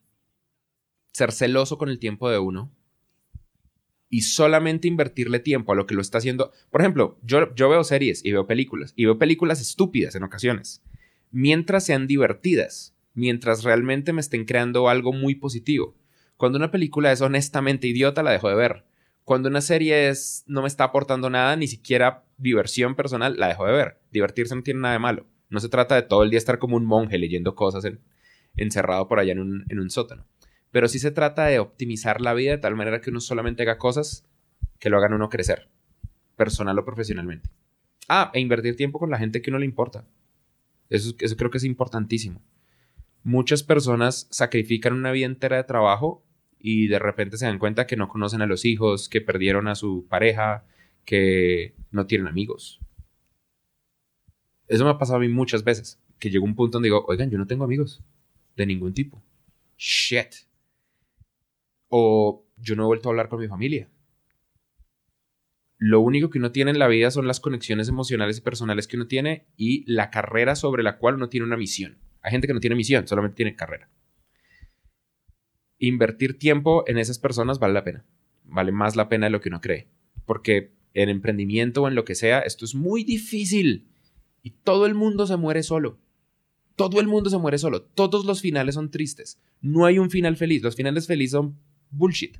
ser celoso con el tiempo de uno, y solamente invertirle tiempo a lo que lo está haciendo. Por ejemplo, yo, yo veo series y veo películas, y veo películas estúpidas en ocasiones, mientras sean divertidas, mientras realmente me estén creando algo muy positivo. Cuando una película es honestamente idiota, la dejo de ver. Cuando una serie es, no me está aportando nada, ni siquiera diversión personal, la dejo de ver. Divertirse no tiene nada de malo. No se trata de todo el día estar como un monje leyendo cosas encerrado por allá en un, en un sótano pero sí se trata de optimizar la vida de tal manera que uno solamente haga cosas que lo hagan uno crecer, personal o profesionalmente. Ah, e invertir tiempo con la gente que uno le importa. Eso, eso creo que es importantísimo. Muchas personas sacrifican una vida entera de trabajo y de repente se dan cuenta que no conocen a los hijos, que perdieron a su pareja, que no tienen amigos. Eso me ha pasado a mí muchas veces, que llegó un punto donde digo, oigan, yo no tengo amigos de ningún tipo. Shit o yo no he vuelto a hablar con mi familia. Lo único que uno tiene en la vida son las conexiones emocionales y personales que uno tiene y la carrera sobre la cual uno tiene una misión. Hay gente que no tiene misión, solamente tiene carrera. Invertir tiempo en esas personas vale la pena. Vale más la pena de lo que uno cree. Porque en emprendimiento o en lo que sea, esto es muy difícil. Y todo el mundo se muere solo. Todo el mundo se muere solo. Todos los finales son tristes. No hay un final feliz. Los finales felices son bullshit.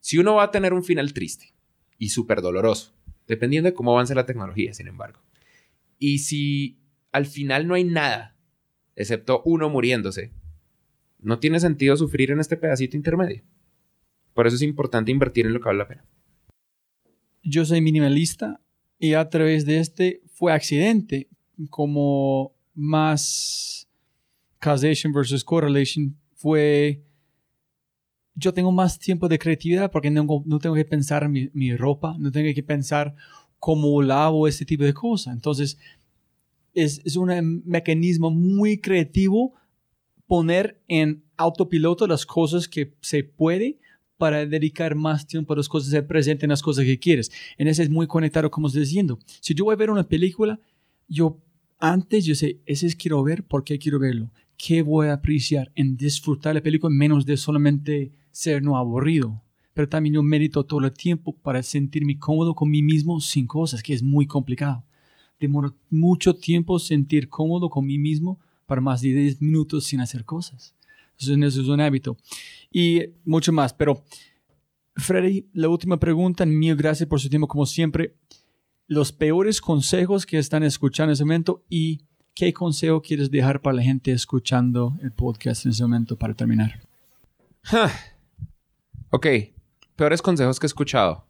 Si uno va a tener un final triste y súper doloroso, dependiendo de cómo avance la tecnología, sin embargo, y si al final no hay nada, excepto uno muriéndose, no tiene sentido sufrir en este pedacito intermedio. Por eso es importante invertir en lo que vale la pena. Yo soy minimalista y a través de este fue accidente como más causation versus correlation fue yo tengo más tiempo de creatividad porque no, no tengo que pensar en mi, mi, ropa, no tengo que pensar cómo lavo este tipo de cosas. Entonces, es, es un mecanismo muy creativo poner en autopiloto las cosas que se puede para dedicar más tiempo a las cosas del presente, en las cosas que quieres. En ese es muy conectado, como estoy diciendo. Si yo voy a ver una película, yo antes yo sé, ese es quiero ver, ¿por qué quiero verlo? ¿Qué voy a apreciar en disfrutar la película menos de solamente ser no aburrido, pero también yo medito todo el tiempo para sentirme cómodo con mí mismo sin cosas, que es muy complicado. Demoro mucho tiempo sentir cómodo con mí mismo para más de 10 minutos sin hacer cosas. Eso, eso es un hábito. Y mucho más. Pero, Freddy, la última pregunta. Mil gracias por su tiempo, como siempre. Los peores consejos que están escuchando en ese momento y qué consejo quieres dejar para la gente escuchando el podcast en ese momento para terminar. Ok, peores consejos que he escuchado.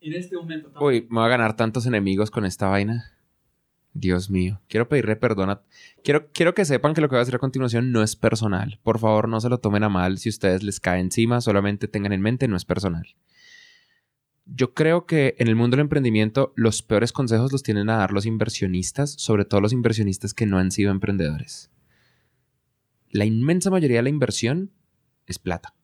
En este momento. Uy, me voy a ganar tantos enemigos con esta vaina. Dios mío, quiero pedirle perdón a... Quiero, quiero que sepan que lo que voy a hacer a continuación no es personal. Por favor, no se lo tomen a mal si ustedes les cae encima, solamente tengan en mente, no es personal. Yo creo que en el mundo del emprendimiento los peores consejos los tienen a dar los inversionistas, sobre todo los inversionistas que no han sido emprendedores. La inmensa mayoría de la inversión es plata.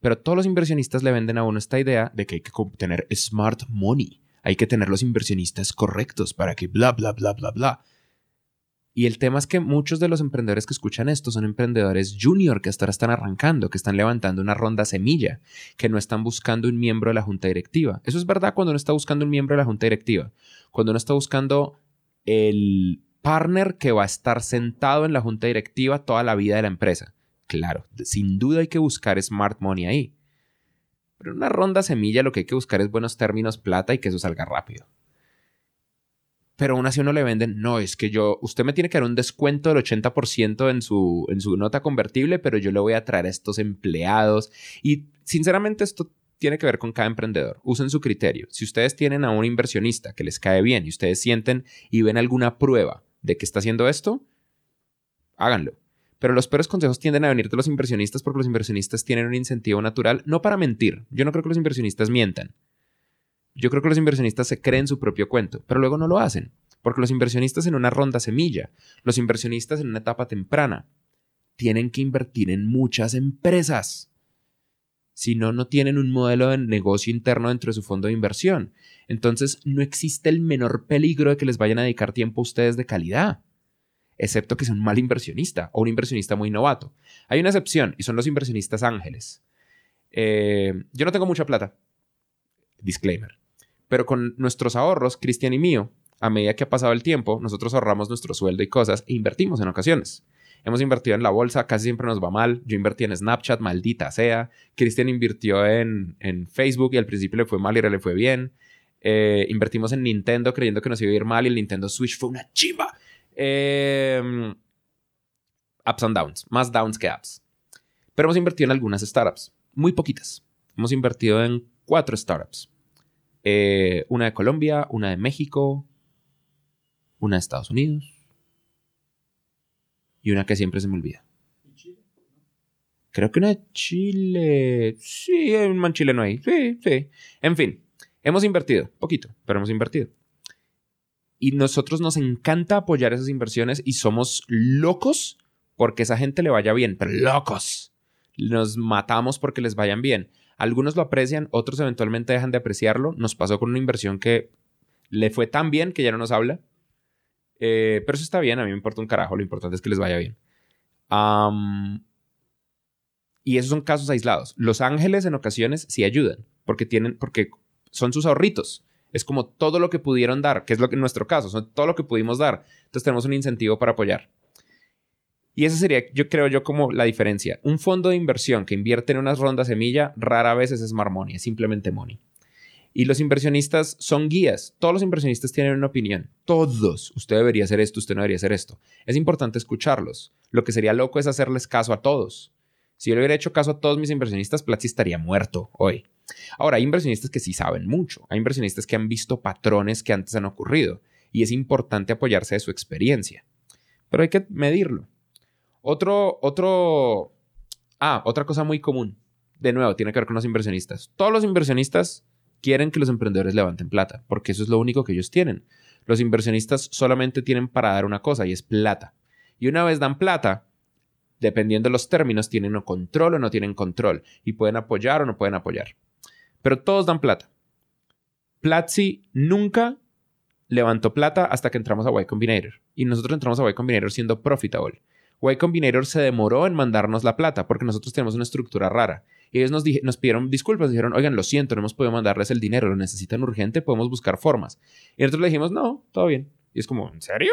Pero todos los inversionistas le venden a uno esta idea de que hay que tener smart money. Hay que tener los inversionistas correctos para que bla, bla, bla, bla, bla. Y el tema es que muchos de los emprendedores que escuchan esto son emprendedores junior que hasta ahora están arrancando, que están levantando una ronda semilla, que no están buscando un miembro de la junta directiva. Eso es verdad cuando uno está buscando un miembro de la junta directiva. Cuando uno está buscando el partner que va a estar sentado en la junta directiva toda la vida de la empresa. Claro, sin duda hay que buscar smart money ahí. Pero en una ronda semilla lo que hay que buscar es buenos términos plata y que eso salga rápido. Pero aún así uno le venden, no, es que yo, usted me tiene que dar un descuento del 80% en su, en su nota convertible, pero yo le voy a traer a estos empleados. Y sinceramente esto tiene que ver con cada emprendedor. Usen su criterio. Si ustedes tienen a un inversionista que les cae bien y ustedes sienten y ven alguna prueba de que está haciendo esto, háganlo. Pero los peores consejos tienden a venir de los inversionistas porque los inversionistas tienen un incentivo natural, no para mentir. Yo no creo que los inversionistas mientan. Yo creo que los inversionistas se creen su propio cuento, pero luego no lo hacen. Porque los inversionistas en una ronda semilla, los inversionistas en una etapa temprana, tienen que invertir en muchas empresas. Si no, no tienen un modelo de negocio interno dentro de su fondo de inversión. Entonces, no existe el menor peligro de que les vayan a dedicar tiempo a ustedes de calidad excepto que sea un mal inversionista o un inversionista muy novato. Hay una excepción y son los inversionistas ángeles. Eh, yo no tengo mucha plata, disclaimer, pero con nuestros ahorros, Cristian y mío, a medida que ha pasado el tiempo, nosotros ahorramos nuestro sueldo y cosas e invertimos en ocasiones. Hemos invertido en la bolsa, casi siempre nos va mal. Yo invertí en Snapchat, maldita sea. Cristian invirtió en, Facebook y al principio le fue mal y ahora le fue bien. Eh, invertimos en Nintendo creyendo que nos iba a ir mal y el Nintendo Switch fue una chiva. Em, ups and downs, más downs que ups. Pero hemos invertido en algunas startups, muy poquitas. Hemos invertido en cuatro startups. Eh, una de Colombia, una de México, una de Estados Unidos y una que siempre se me olvida. Creo que una de Chile. Sí, hay un man chileno ahí. Sí, sí. En fin, hemos invertido, poquito, pero hemos invertido. Y nosotros nos encanta apoyar esas inversiones y somos locos porque esa gente le vaya bien, pero locos. Nos matamos porque les vayan bien. Algunos lo aprecian, otros eventualmente dejan de apreciarlo. Nos pasó con una inversión que le fue tan bien que ya no nos habla. Eh, pero eso está bien, a mí me importa un carajo, lo importante es que les vaya bien. y esos son casos aislados. Los ángeles en ocasiones sí ayudan, porque tienen, porque son sus ahorritos. Es como todo lo que pudieron dar, que es lo que en nuestro caso, son todo lo que pudimos dar. Entonces tenemos un incentivo para apoyar. Y esa sería, yo creo yo, como la diferencia. Un fondo de inversión que invierte en unas rondas semilla rara vez es smart money, es simplemente money. Y los inversionistas son guías. Todos los inversionistas tienen una opinión. Todos. Usted debería hacer esto, usted no debería hacer esto. Es importante escucharlos. Lo que sería loco es hacerles caso a todos. Si yo le hubiera hecho caso a todos mis inversionistas, Platzi estaría muerto hoy. Ahora, hay inversionistas que sí saben mucho, hay inversionistas que han visto patrones que antes han ocurrido y es importante apoyarse de su experiencia, pero hay que medirlo. Otro, otro, ah, otra cosa muy común, de nuevo, tiene que ver con los inversionistas. Todos los inversionistas quieren que los emprendedores levanten plata, porque eso es lo único que ellos tienen. Los inversionistas solamente tienen para dar una cosa y es plata. Y una vez dan plata, dependiendo de los términos, tienen control o no tienen control y pueden apoyar o no pueden apoyar. Pero todos dan plata. Platzi nunca levantó plata hasta que entramos a Y Combinator. Y nosotros entramos a Y Combinator siendo profitable. Y Combinator se demoró en mandarnos la plata porque nosotros tenemos una estructura rara. Y ellos nos, nos pidieron disculpas, dijeron, oigan, lo siento, no hemos podido mandarles el dinero, lo necesitan urgente, podemos buscar formas. Y nosotros le dijimos, no, todo bien. Y es como, ¿en serio?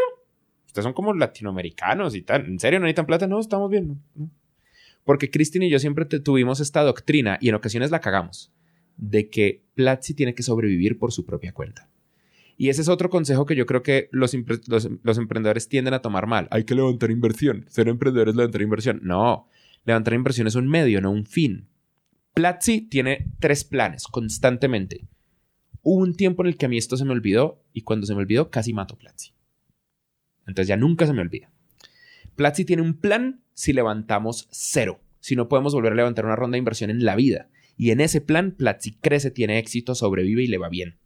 ustedes son como latinoamericanos y tal. ¿En serio no necesitan plata? No, estamos bien. Porque Cristina y yo siempre tuvimos esta doctrina y en ocasiones la cagamos de que Platzi tiene que sobrevivir por su propia cuenta. Y ese es otro consejo que yo creo que los, emprendedores tienden a tomar mal. Hay que levantar inversión. Ser emprendedor es levantar inversión. No, levantar inversión es un medio, no un fin. Platzi tiene tres planes constantemente. Hubo un tiempo en el que a mí esto se me olvidó y cuando se me olvidó casi mato Platzi. Entonces ya nunca se me olvida. Platzi tiene un plan si levantamos cero. Si no podemos volver a levantar una ronda de inversión en la vida. Y en ese plan, Platzi crece, tiene éxito, sobrevive y le va bien.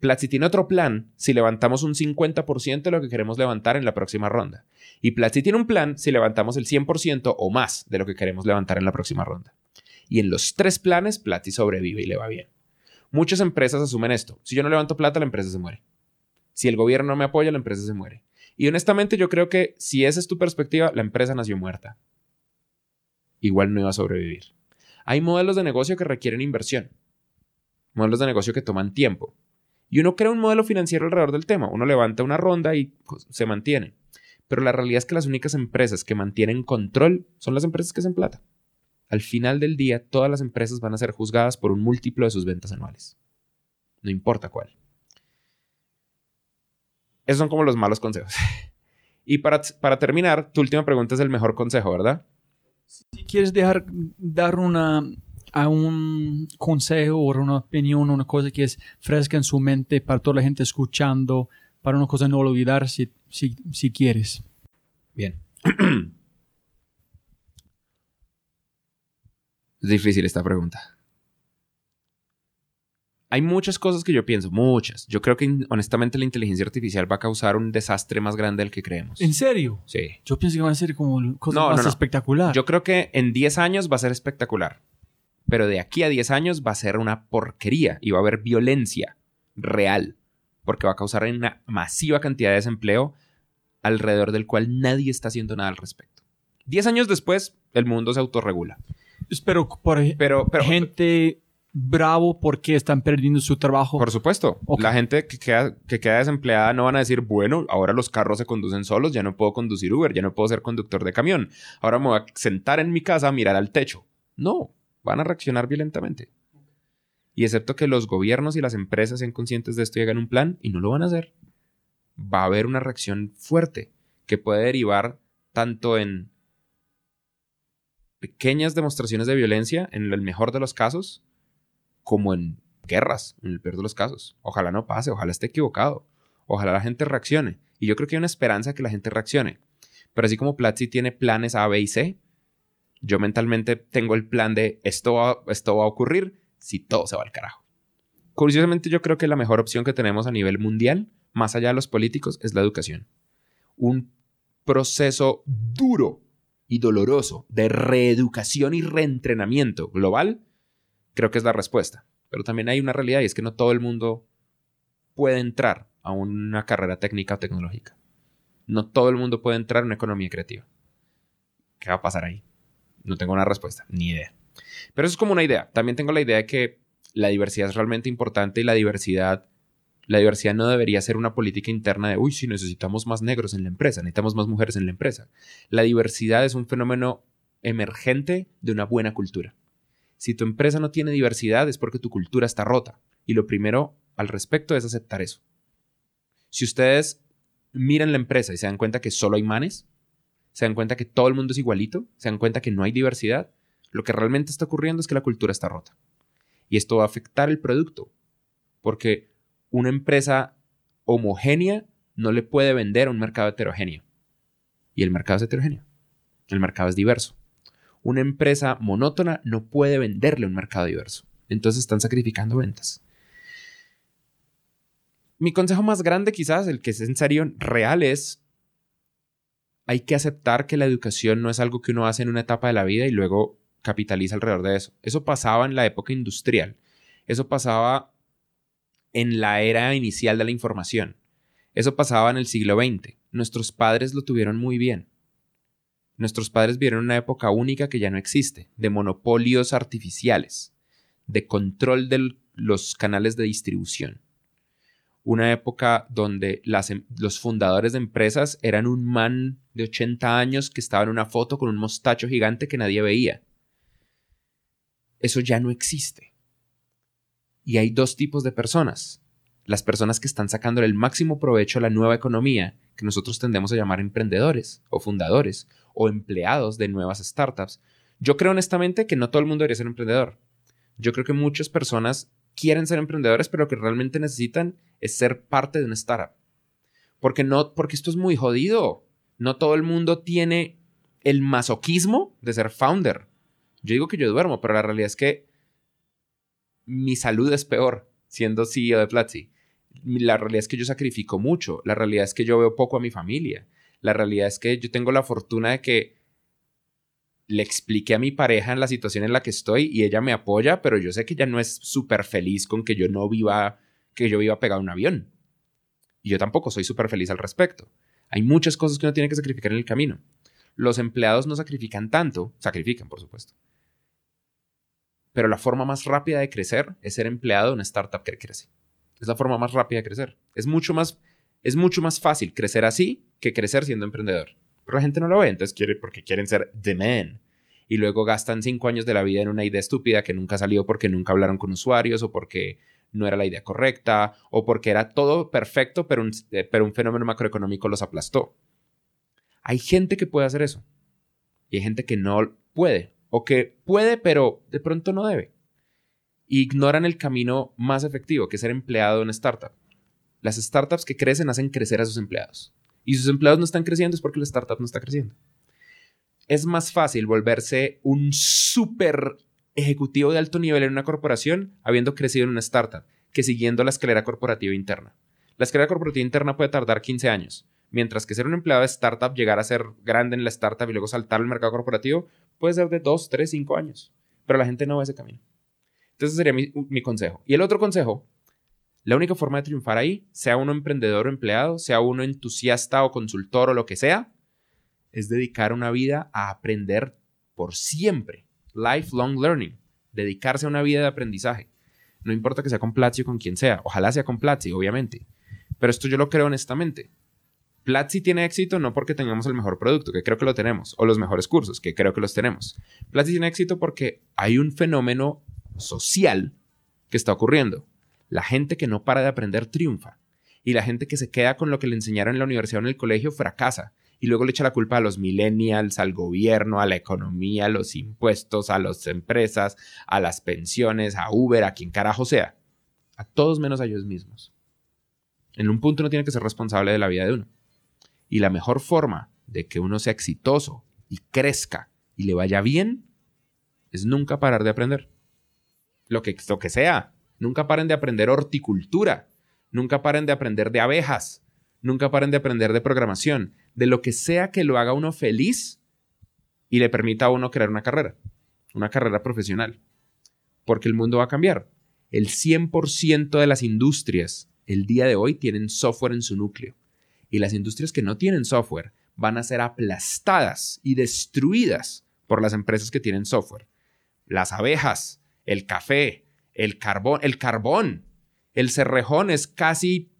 Platzi tiene otro plan si levantamos un 50% de lo que queremos levantar en la próxima ronda. Y Platzi tiene un plan si levantamos el 100% o más de lo que queremos levantar en la próxima ronda. Y en los tres planes, Platzi sobrevive y le va bien. Muchas empresas asumen esto. Si yo no levanto plata, la empresa se muere. Si el gobierno no me apoya, la empresa se muere. Y honestamente yo creo que si esa es tu perspectiva, la empresa nació muerta. Igual no iba a sobrevivir. Hay modelos de negocio que requieren inversión, modelos de negocio que toman tiempo. Y uno crea un modelo financiero alrededor del tema. Uno levanta una ronda y pues, se mantiene. Pero la realidad es que las únicas empresas que mantienen control son las empresas que hacen plata. Al final del día, todas las empresas van a ser juzgadas por un múltiplo de sus ventas anuales. No importa cuál. Esos son como los malos consejos. <laughs> y para, para terminar, tu última pregunta es el mejor consejo, ¿verdad? Si quieres dejar, dar una, a un consejo o una opinión, una cosa que es fresca en su mente para toda la gente escuchando, para una cosa no olvidar si, si, si quieres. Bien. <clears throat> es difícil esta pregunta. Hay muchas cosas que yo pienso, muchas. Yo creo que honestamente la inteligencia artificial va a causar un desastre más grande del que creemos. ¿En serio? Sí. Yo pienso que va a ser como cosa más espectacular. Yo creo que en 10 años va a ser espectacular. Pero de aquí a 10 años va a ser una porquería y va a haber violencia real. Porque va a causar una masiva cantidad de desempleo alrededor del cual nadie está haciendo nada al respecto. 10 años después, el mundo se autorregula. Pero, por pero, pero gente bravo porque están perdiendo su trabajo. Por supuesto. La gente que queda, que queda desempleada no van a decir, bueno, ahora los carros se conducen solos, ya no puedo conducir Uber, ya no puedo ser conductor de camión. Ahora me voy a sentar en mi casa a mirar al techo. No, van a reaccionar violentamente. Y excepto que los gobiernos y las empresas sean conscientes de esto y hagan un plan, y no lo van a hacer, va a haber una reacción fuerte que puede derivar tanto en pequeñas demostraciones de violencia, en el mejor de los casos, como en guerras, en el peor de los casos. Ojalá no pase, ojalá esté equivocado. Ojalá la gente reaccione. Y yo creo que hay una esperanza que la gente reaccione. Pero así como Platzi tiene planes A, B y C, yo mentalmente tengo el plan de esto va, esto va a ocurrir si todo se va al carajo. Curiosamente yo creo que la mejor opción que tenemos a nivel mundial, más allá de los políticos, es la educación. Un proceso duro y doloroso de reeducación y reentrenamiento global creo que es la respuesta. Pero también hay una realidad y es que no todo el mundo puede entrar a una carrera técnica o tecnológica. No todo el mundo puede entrar a una economía creativa. ¿Qué va a pasar ahí? No tengo una respuesta, ni idea. Pero eso es como una idea. También tengo la idea de que la diversidad es realmente importante y la diversidad, la diversidad no debería ser una política interna de, uy, si necesitamos más negros en la empresa, necesitamos más mujeres en la empresa. La diversidad es un fenómeno emergente de una buena cultura. Si tu empresa no tiene diversidad es porque tu cultura está rota. Y lo primero al respecto es aceptar eso. Si ustedes miran la empresa y se dan cuenta que solo hay manes, se dan cuenta que todo el mundo es igualito, se dan cuenta que no hay diversidad, lo que realmente está ocurriendo es que la cultura está rota. Y esto va a afectar el producto. Porque una empresa homogénea no le puede vender a un mercado heterogéneo. Y el mercado es heterogéneo. El mercado es diverso una empresa monótona no puede venderle un mercado diverso. Entonces están sacrificando ventas. Mi consejo más grande quizás, el que es en serio real, es hay que aceptar que la educación no es algo que uno hace en una etapa de la vida y luego capitaliza alrededor de eso. Eso pasaba en la época industrial. Eso pasaba en la era inicial de la información. Eso pasaba en el siglo XX. Nuestros padres lo tuvieron muy bien. Nuestros padres vieron una época única que ya no existe, de monopolios artificiales, de control de los canales de distribución. una época donde em, los fundadores de empresas eran un man de 80 años que estaba en una foto con un mostacho gigante que nadie veía. Eso ya no existe. Y hay dos tipos de personas. Las personas que están sacando el máximo provecho a la nueva economía, que nosotros tendemos a llamar emprendedores o fundadores o empleados de nuevas startups. Yo creo honestamente que no todo el mundo debería ser emprendedor. Yo creo que muchas personas quieren ser emprendedores, pero lo que realmente necesitan es ser parte de una startup. Porque no, porque esto es muy jodido. No todo el mundo tiene el masoquismo de ser founder. Yo digo que yo duermo, pero la realidad es que mi salud es peor siendo CEO de Platzi. La realidad es que yo sacrifico mucho. La realidad es que yo veo poco a mi familia. La realidad es que yo tengo la fortuna de que le expliqué a mi pareja en la situación en la que estoy y ella me apoya, pero yo sé que ella no es súper feliz con que yo no viva, que yo viva pegado a un avión. Y yo tampoco soy súper feliz al respecto. Hay muchas cosas que uno tiene que sacrificar en el camino. Los empleados no sacrifican tanto, sacrifican, por supuesto. Pero la forma más rápida de crecer es ser empleado en una startup que crece. Es la forma más rápida de crecer. Es mucho más, es mucho más fácil crecer así que crecer siendo emprendedor. Pero la gente no lo ve, entonces quiere porque quieren ser the man. Y luego gastan cinco años de la vida en una idea estúpida que nunca salió porque nunca hablaron con usuarios o porque no era la idea correcta o porque era todo perfecto, pero un, eh, pero un fenómeno macroeconómico los aplastó. Hay gente que puede hacer eso y hay gente que no puede o que puede, pero de pronto no debe. Ignoran el camino más efectivo, que es ser empleado en una startup. Las startups que crecen hacen crecer a sus empleados y sus empleados no están creciendo es porque la startup no está creciendo. Es más fácil volverse un súper ejecutivo de alto nivel en una corporación habiendo crecido en una startup que siguiendo la escalera corporativa interna. La escalera corporativa interna puede tardar 15 años, mientras que ser un empleado de startup, llegar a ser grande en la startup y luego saltar al mercado corporativo, puede ser de 2, 3, 5 años. Pero la gente no va ese camino. Entonces, sería mi, mi consejo. Y el otro consejo la única forma de triunfar ahí, sea uno emprendedor o empleado, sea uno entusiasta o consultor o lo que sea, es dedicar una vida a aprender por siempre. Lifelong learning. Dedicarse a una vida de aprendizaje. No importa que sea con Platzi o con quien sea. Ojalá sea con Platzi, obviamente. Pero esto yo lo creo honestamente. Platzi tiene éxito no porque tengamos el mejor producto, que creo que lo tenemos, o los mejores cursos, que creo que los tenemos. Platzi tiene éxito porque hay un fenómeno social que está ocurriendo. La gente que no para de aprender triunfa. Y la gente que se queda con lo que le enseñaron en la universidad o en el colegio fracasa. Y luego le echa la culpa a los millennials, al gobierno, a la economía, a los impuestos, a las empresas, a las pensiones, a Uber, a quien carajo sea. A todos menos a ellos mismos. En un punto uno tiene que ser responsable de la vida de uno. Y la mejor forma de que uno sea exitoso y crezca y le vaya bien es nunca parar de aprender. Lo que, lo que sea, Nunca paren de aprender horticultura. Nunca paren de aprender de abejas. Nunca paren de aprender de programación. De lo que sea que lo haga uno feliz y le permita a uno crear una carrera. Una carrera profesional. Porque el mundo va a cambiar. El 100% de las industrias el día de hoy tienen software en su núcleo. Y las industrias que no tienen software van a ser aplastadas y destruidas por las empresas que tienen software. Las abejas, el café, el carbón, el carbón, el cerrejón es casi,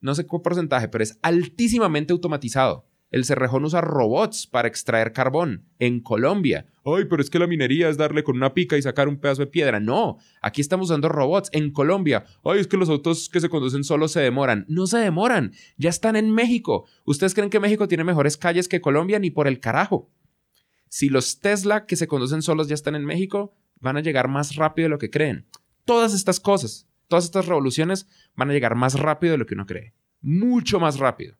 no sé qué porcentaje, pero es altísimamente automatizado. El cerrejón usa robots para extraer carbón en Colombia. Ay, pero es que la minería es darle con una pica y sacar un pedazo de piedra. No, aquí estamos usando robots en Colombia. Ay, es que los autos que se conducen solos se demoran. No se demoran, ya están en México. ¿Ustedes creen que México tiene mejores calles que Colombia? Ni por el carajo. Si los Tesla que se conducen solos ya están en México, van a llegar más rápido de lo que creen. Todas estas cosas, todas estas revoluciones van a llegar más rápido de lo que uno cree. Mucho más rápido.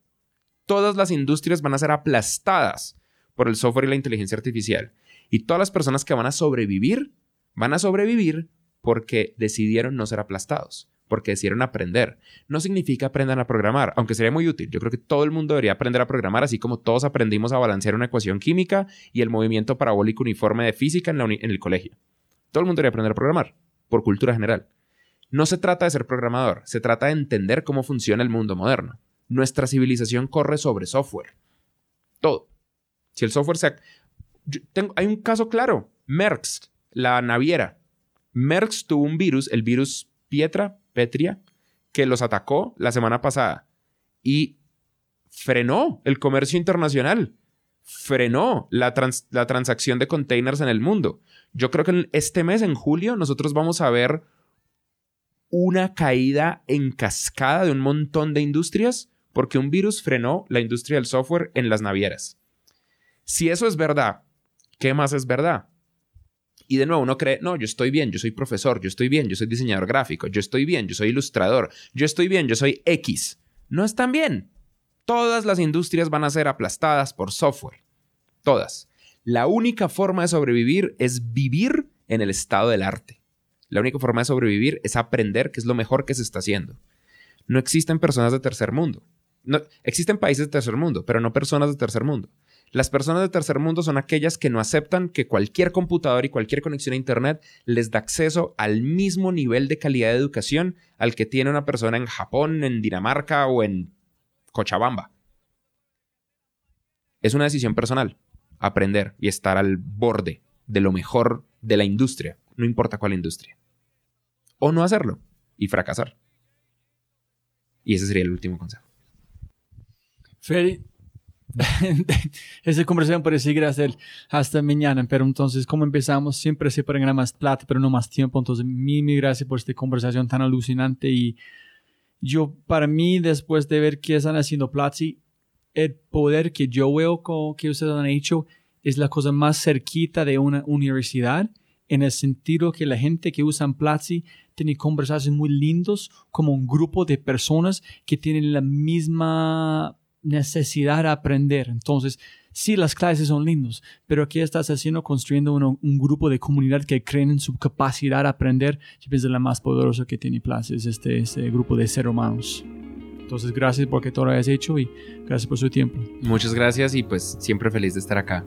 Todas las industrias van a ser aplastadas por el software y la inteligencia artificial. Y todas las personas que van a sobrevivir, van a sobrevivir porque decidieron no ser aplastados, porque decidieron aprender. No significa aprendan a programar, aunque sería muy útil. Yo creo que todo el mundo debería aprender a programar, así como todos aprendimos a balancear una ecuación química y el movimiento parabólico uniforme de física en, en el colegio. Todo el mundo debería aprender a programar, por cultura general. No se trata de ser programador, se trata de entender cómo funciona el mundo moderno. Nuestra civilización corre sobre software. Todo. Si el software se... Tengo, hay un caso claro. Merckx, la naviera. Merckx tuvo un virus, el virus Pietra, Petria, que los atacó la semana pasada y frenó el comercio internacional, frenó la, la transacción de containers en el mundo. Yo creo que este mes, en julio, nosotros vamos a ver una caída en cascada de un montón de industrias porque un virus frenó la industria del software en las navieras. Si eso es verdad, ¿qué más es verdad? Y de nuevo uno cree, no, yo estoy bien, yo soy profesor, yo estoy bien, yo soy diseñador gráfico, yo estoy bien, yo soy ilustrador, yo estoy bien, yo soy X. No están bien. Todas las industrias van a ser aplastadas por software. Todas. La única forma de sobrevivir es vivir en el estado del arte. La única forma de sobrevivir es aprender qué es lo mejor que se está haciendo. No existen personas de tercer mundo. No, existen países de tercer mundo, pero no personas de tercer mundo. Las personas de tercer mundo son aquellas que no aceptan que cualquier computador y cualquier conexión a Internet les da acceso al mismo nivel de calidad de educación al que tiene una persona en Japón, en Dinamarca o en Cochabamba. Es una decisión personal aprender y estar al borde de lo mejor de la industria, no importa cuál industria. O no hacerlo y fracasar. Y ese sería el último consejo. Freddy, <laughs> esa conversación puede seguir hasta, hasta mañana, pero entonces, como empezamos, siempre se puede ganar más plata, pero no más tiempo. Entonces, mil, mil gracias por esta conversación tan alucinante. Y yo, para mí, después de ver qué están haciendo Platzi, el poder que yo veo que ustedes han hecho es la cosa más cerquita de una universidad, en el sentido que la gente que usa Platzi tiene conversaciones muy lindos como un grupo de personas que tienen la misma necesidad de aprender. Entonces, sí, las clases son lindos, pero aquí estás haciendo, construyendo un grupo de comunidad que creen en su capacidad de aprender. Yo pienso la más poderosa que tiene Platzi es este, este grupo de seres humanos. Entonces, gracias por que todo lo hayas hecho y gracias por su tiempo. Muchas gracias y pues siempre feliz de estar acá.